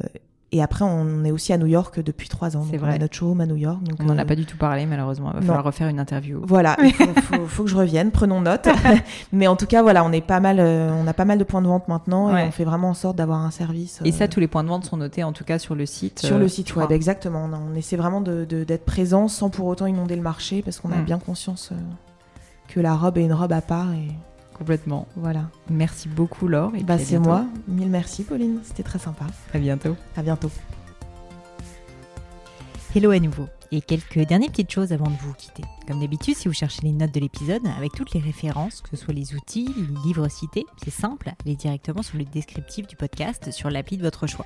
et après, on est aussi à New York depuis trois ans. C'est vrai. On a notre showroom à New York. Donc on n'en a euh, pas du tout parlé, malheureusement. Il va falloir refaire une interview. Voilà, il faut, faut, que je revienne. Prenons note. Mais en tout cas, voilà, on est pas mal, euh, on a pas mal de points de vente maintenant et on fait vraiment en sorte d'avoir un service. Et ça, euh, tous les points de vente sont notés, en tout cas, sur le site. Sur le site web, exactement. On, essaie vraiment d'être de, présent sans pour autant inonder le marché parce qu'on a mm. bien conscience que la robe est une robe à part et Complètement. Voilà. Merci beaucoup Laure. bah c'est moi. Mille merci Pauline. C'était très sympa. À bientôt. À bientôt. Hello à nouveau. Et quelques dernières petites choses avant de vous quitter. Comme d'habitude, si vous cherchez les notes de l'épisode, avec toutes les références, que ce soit les outils, les livres cités, c'est simple, allez directement sur le descriptif du podcast sur l'appli de votre choix.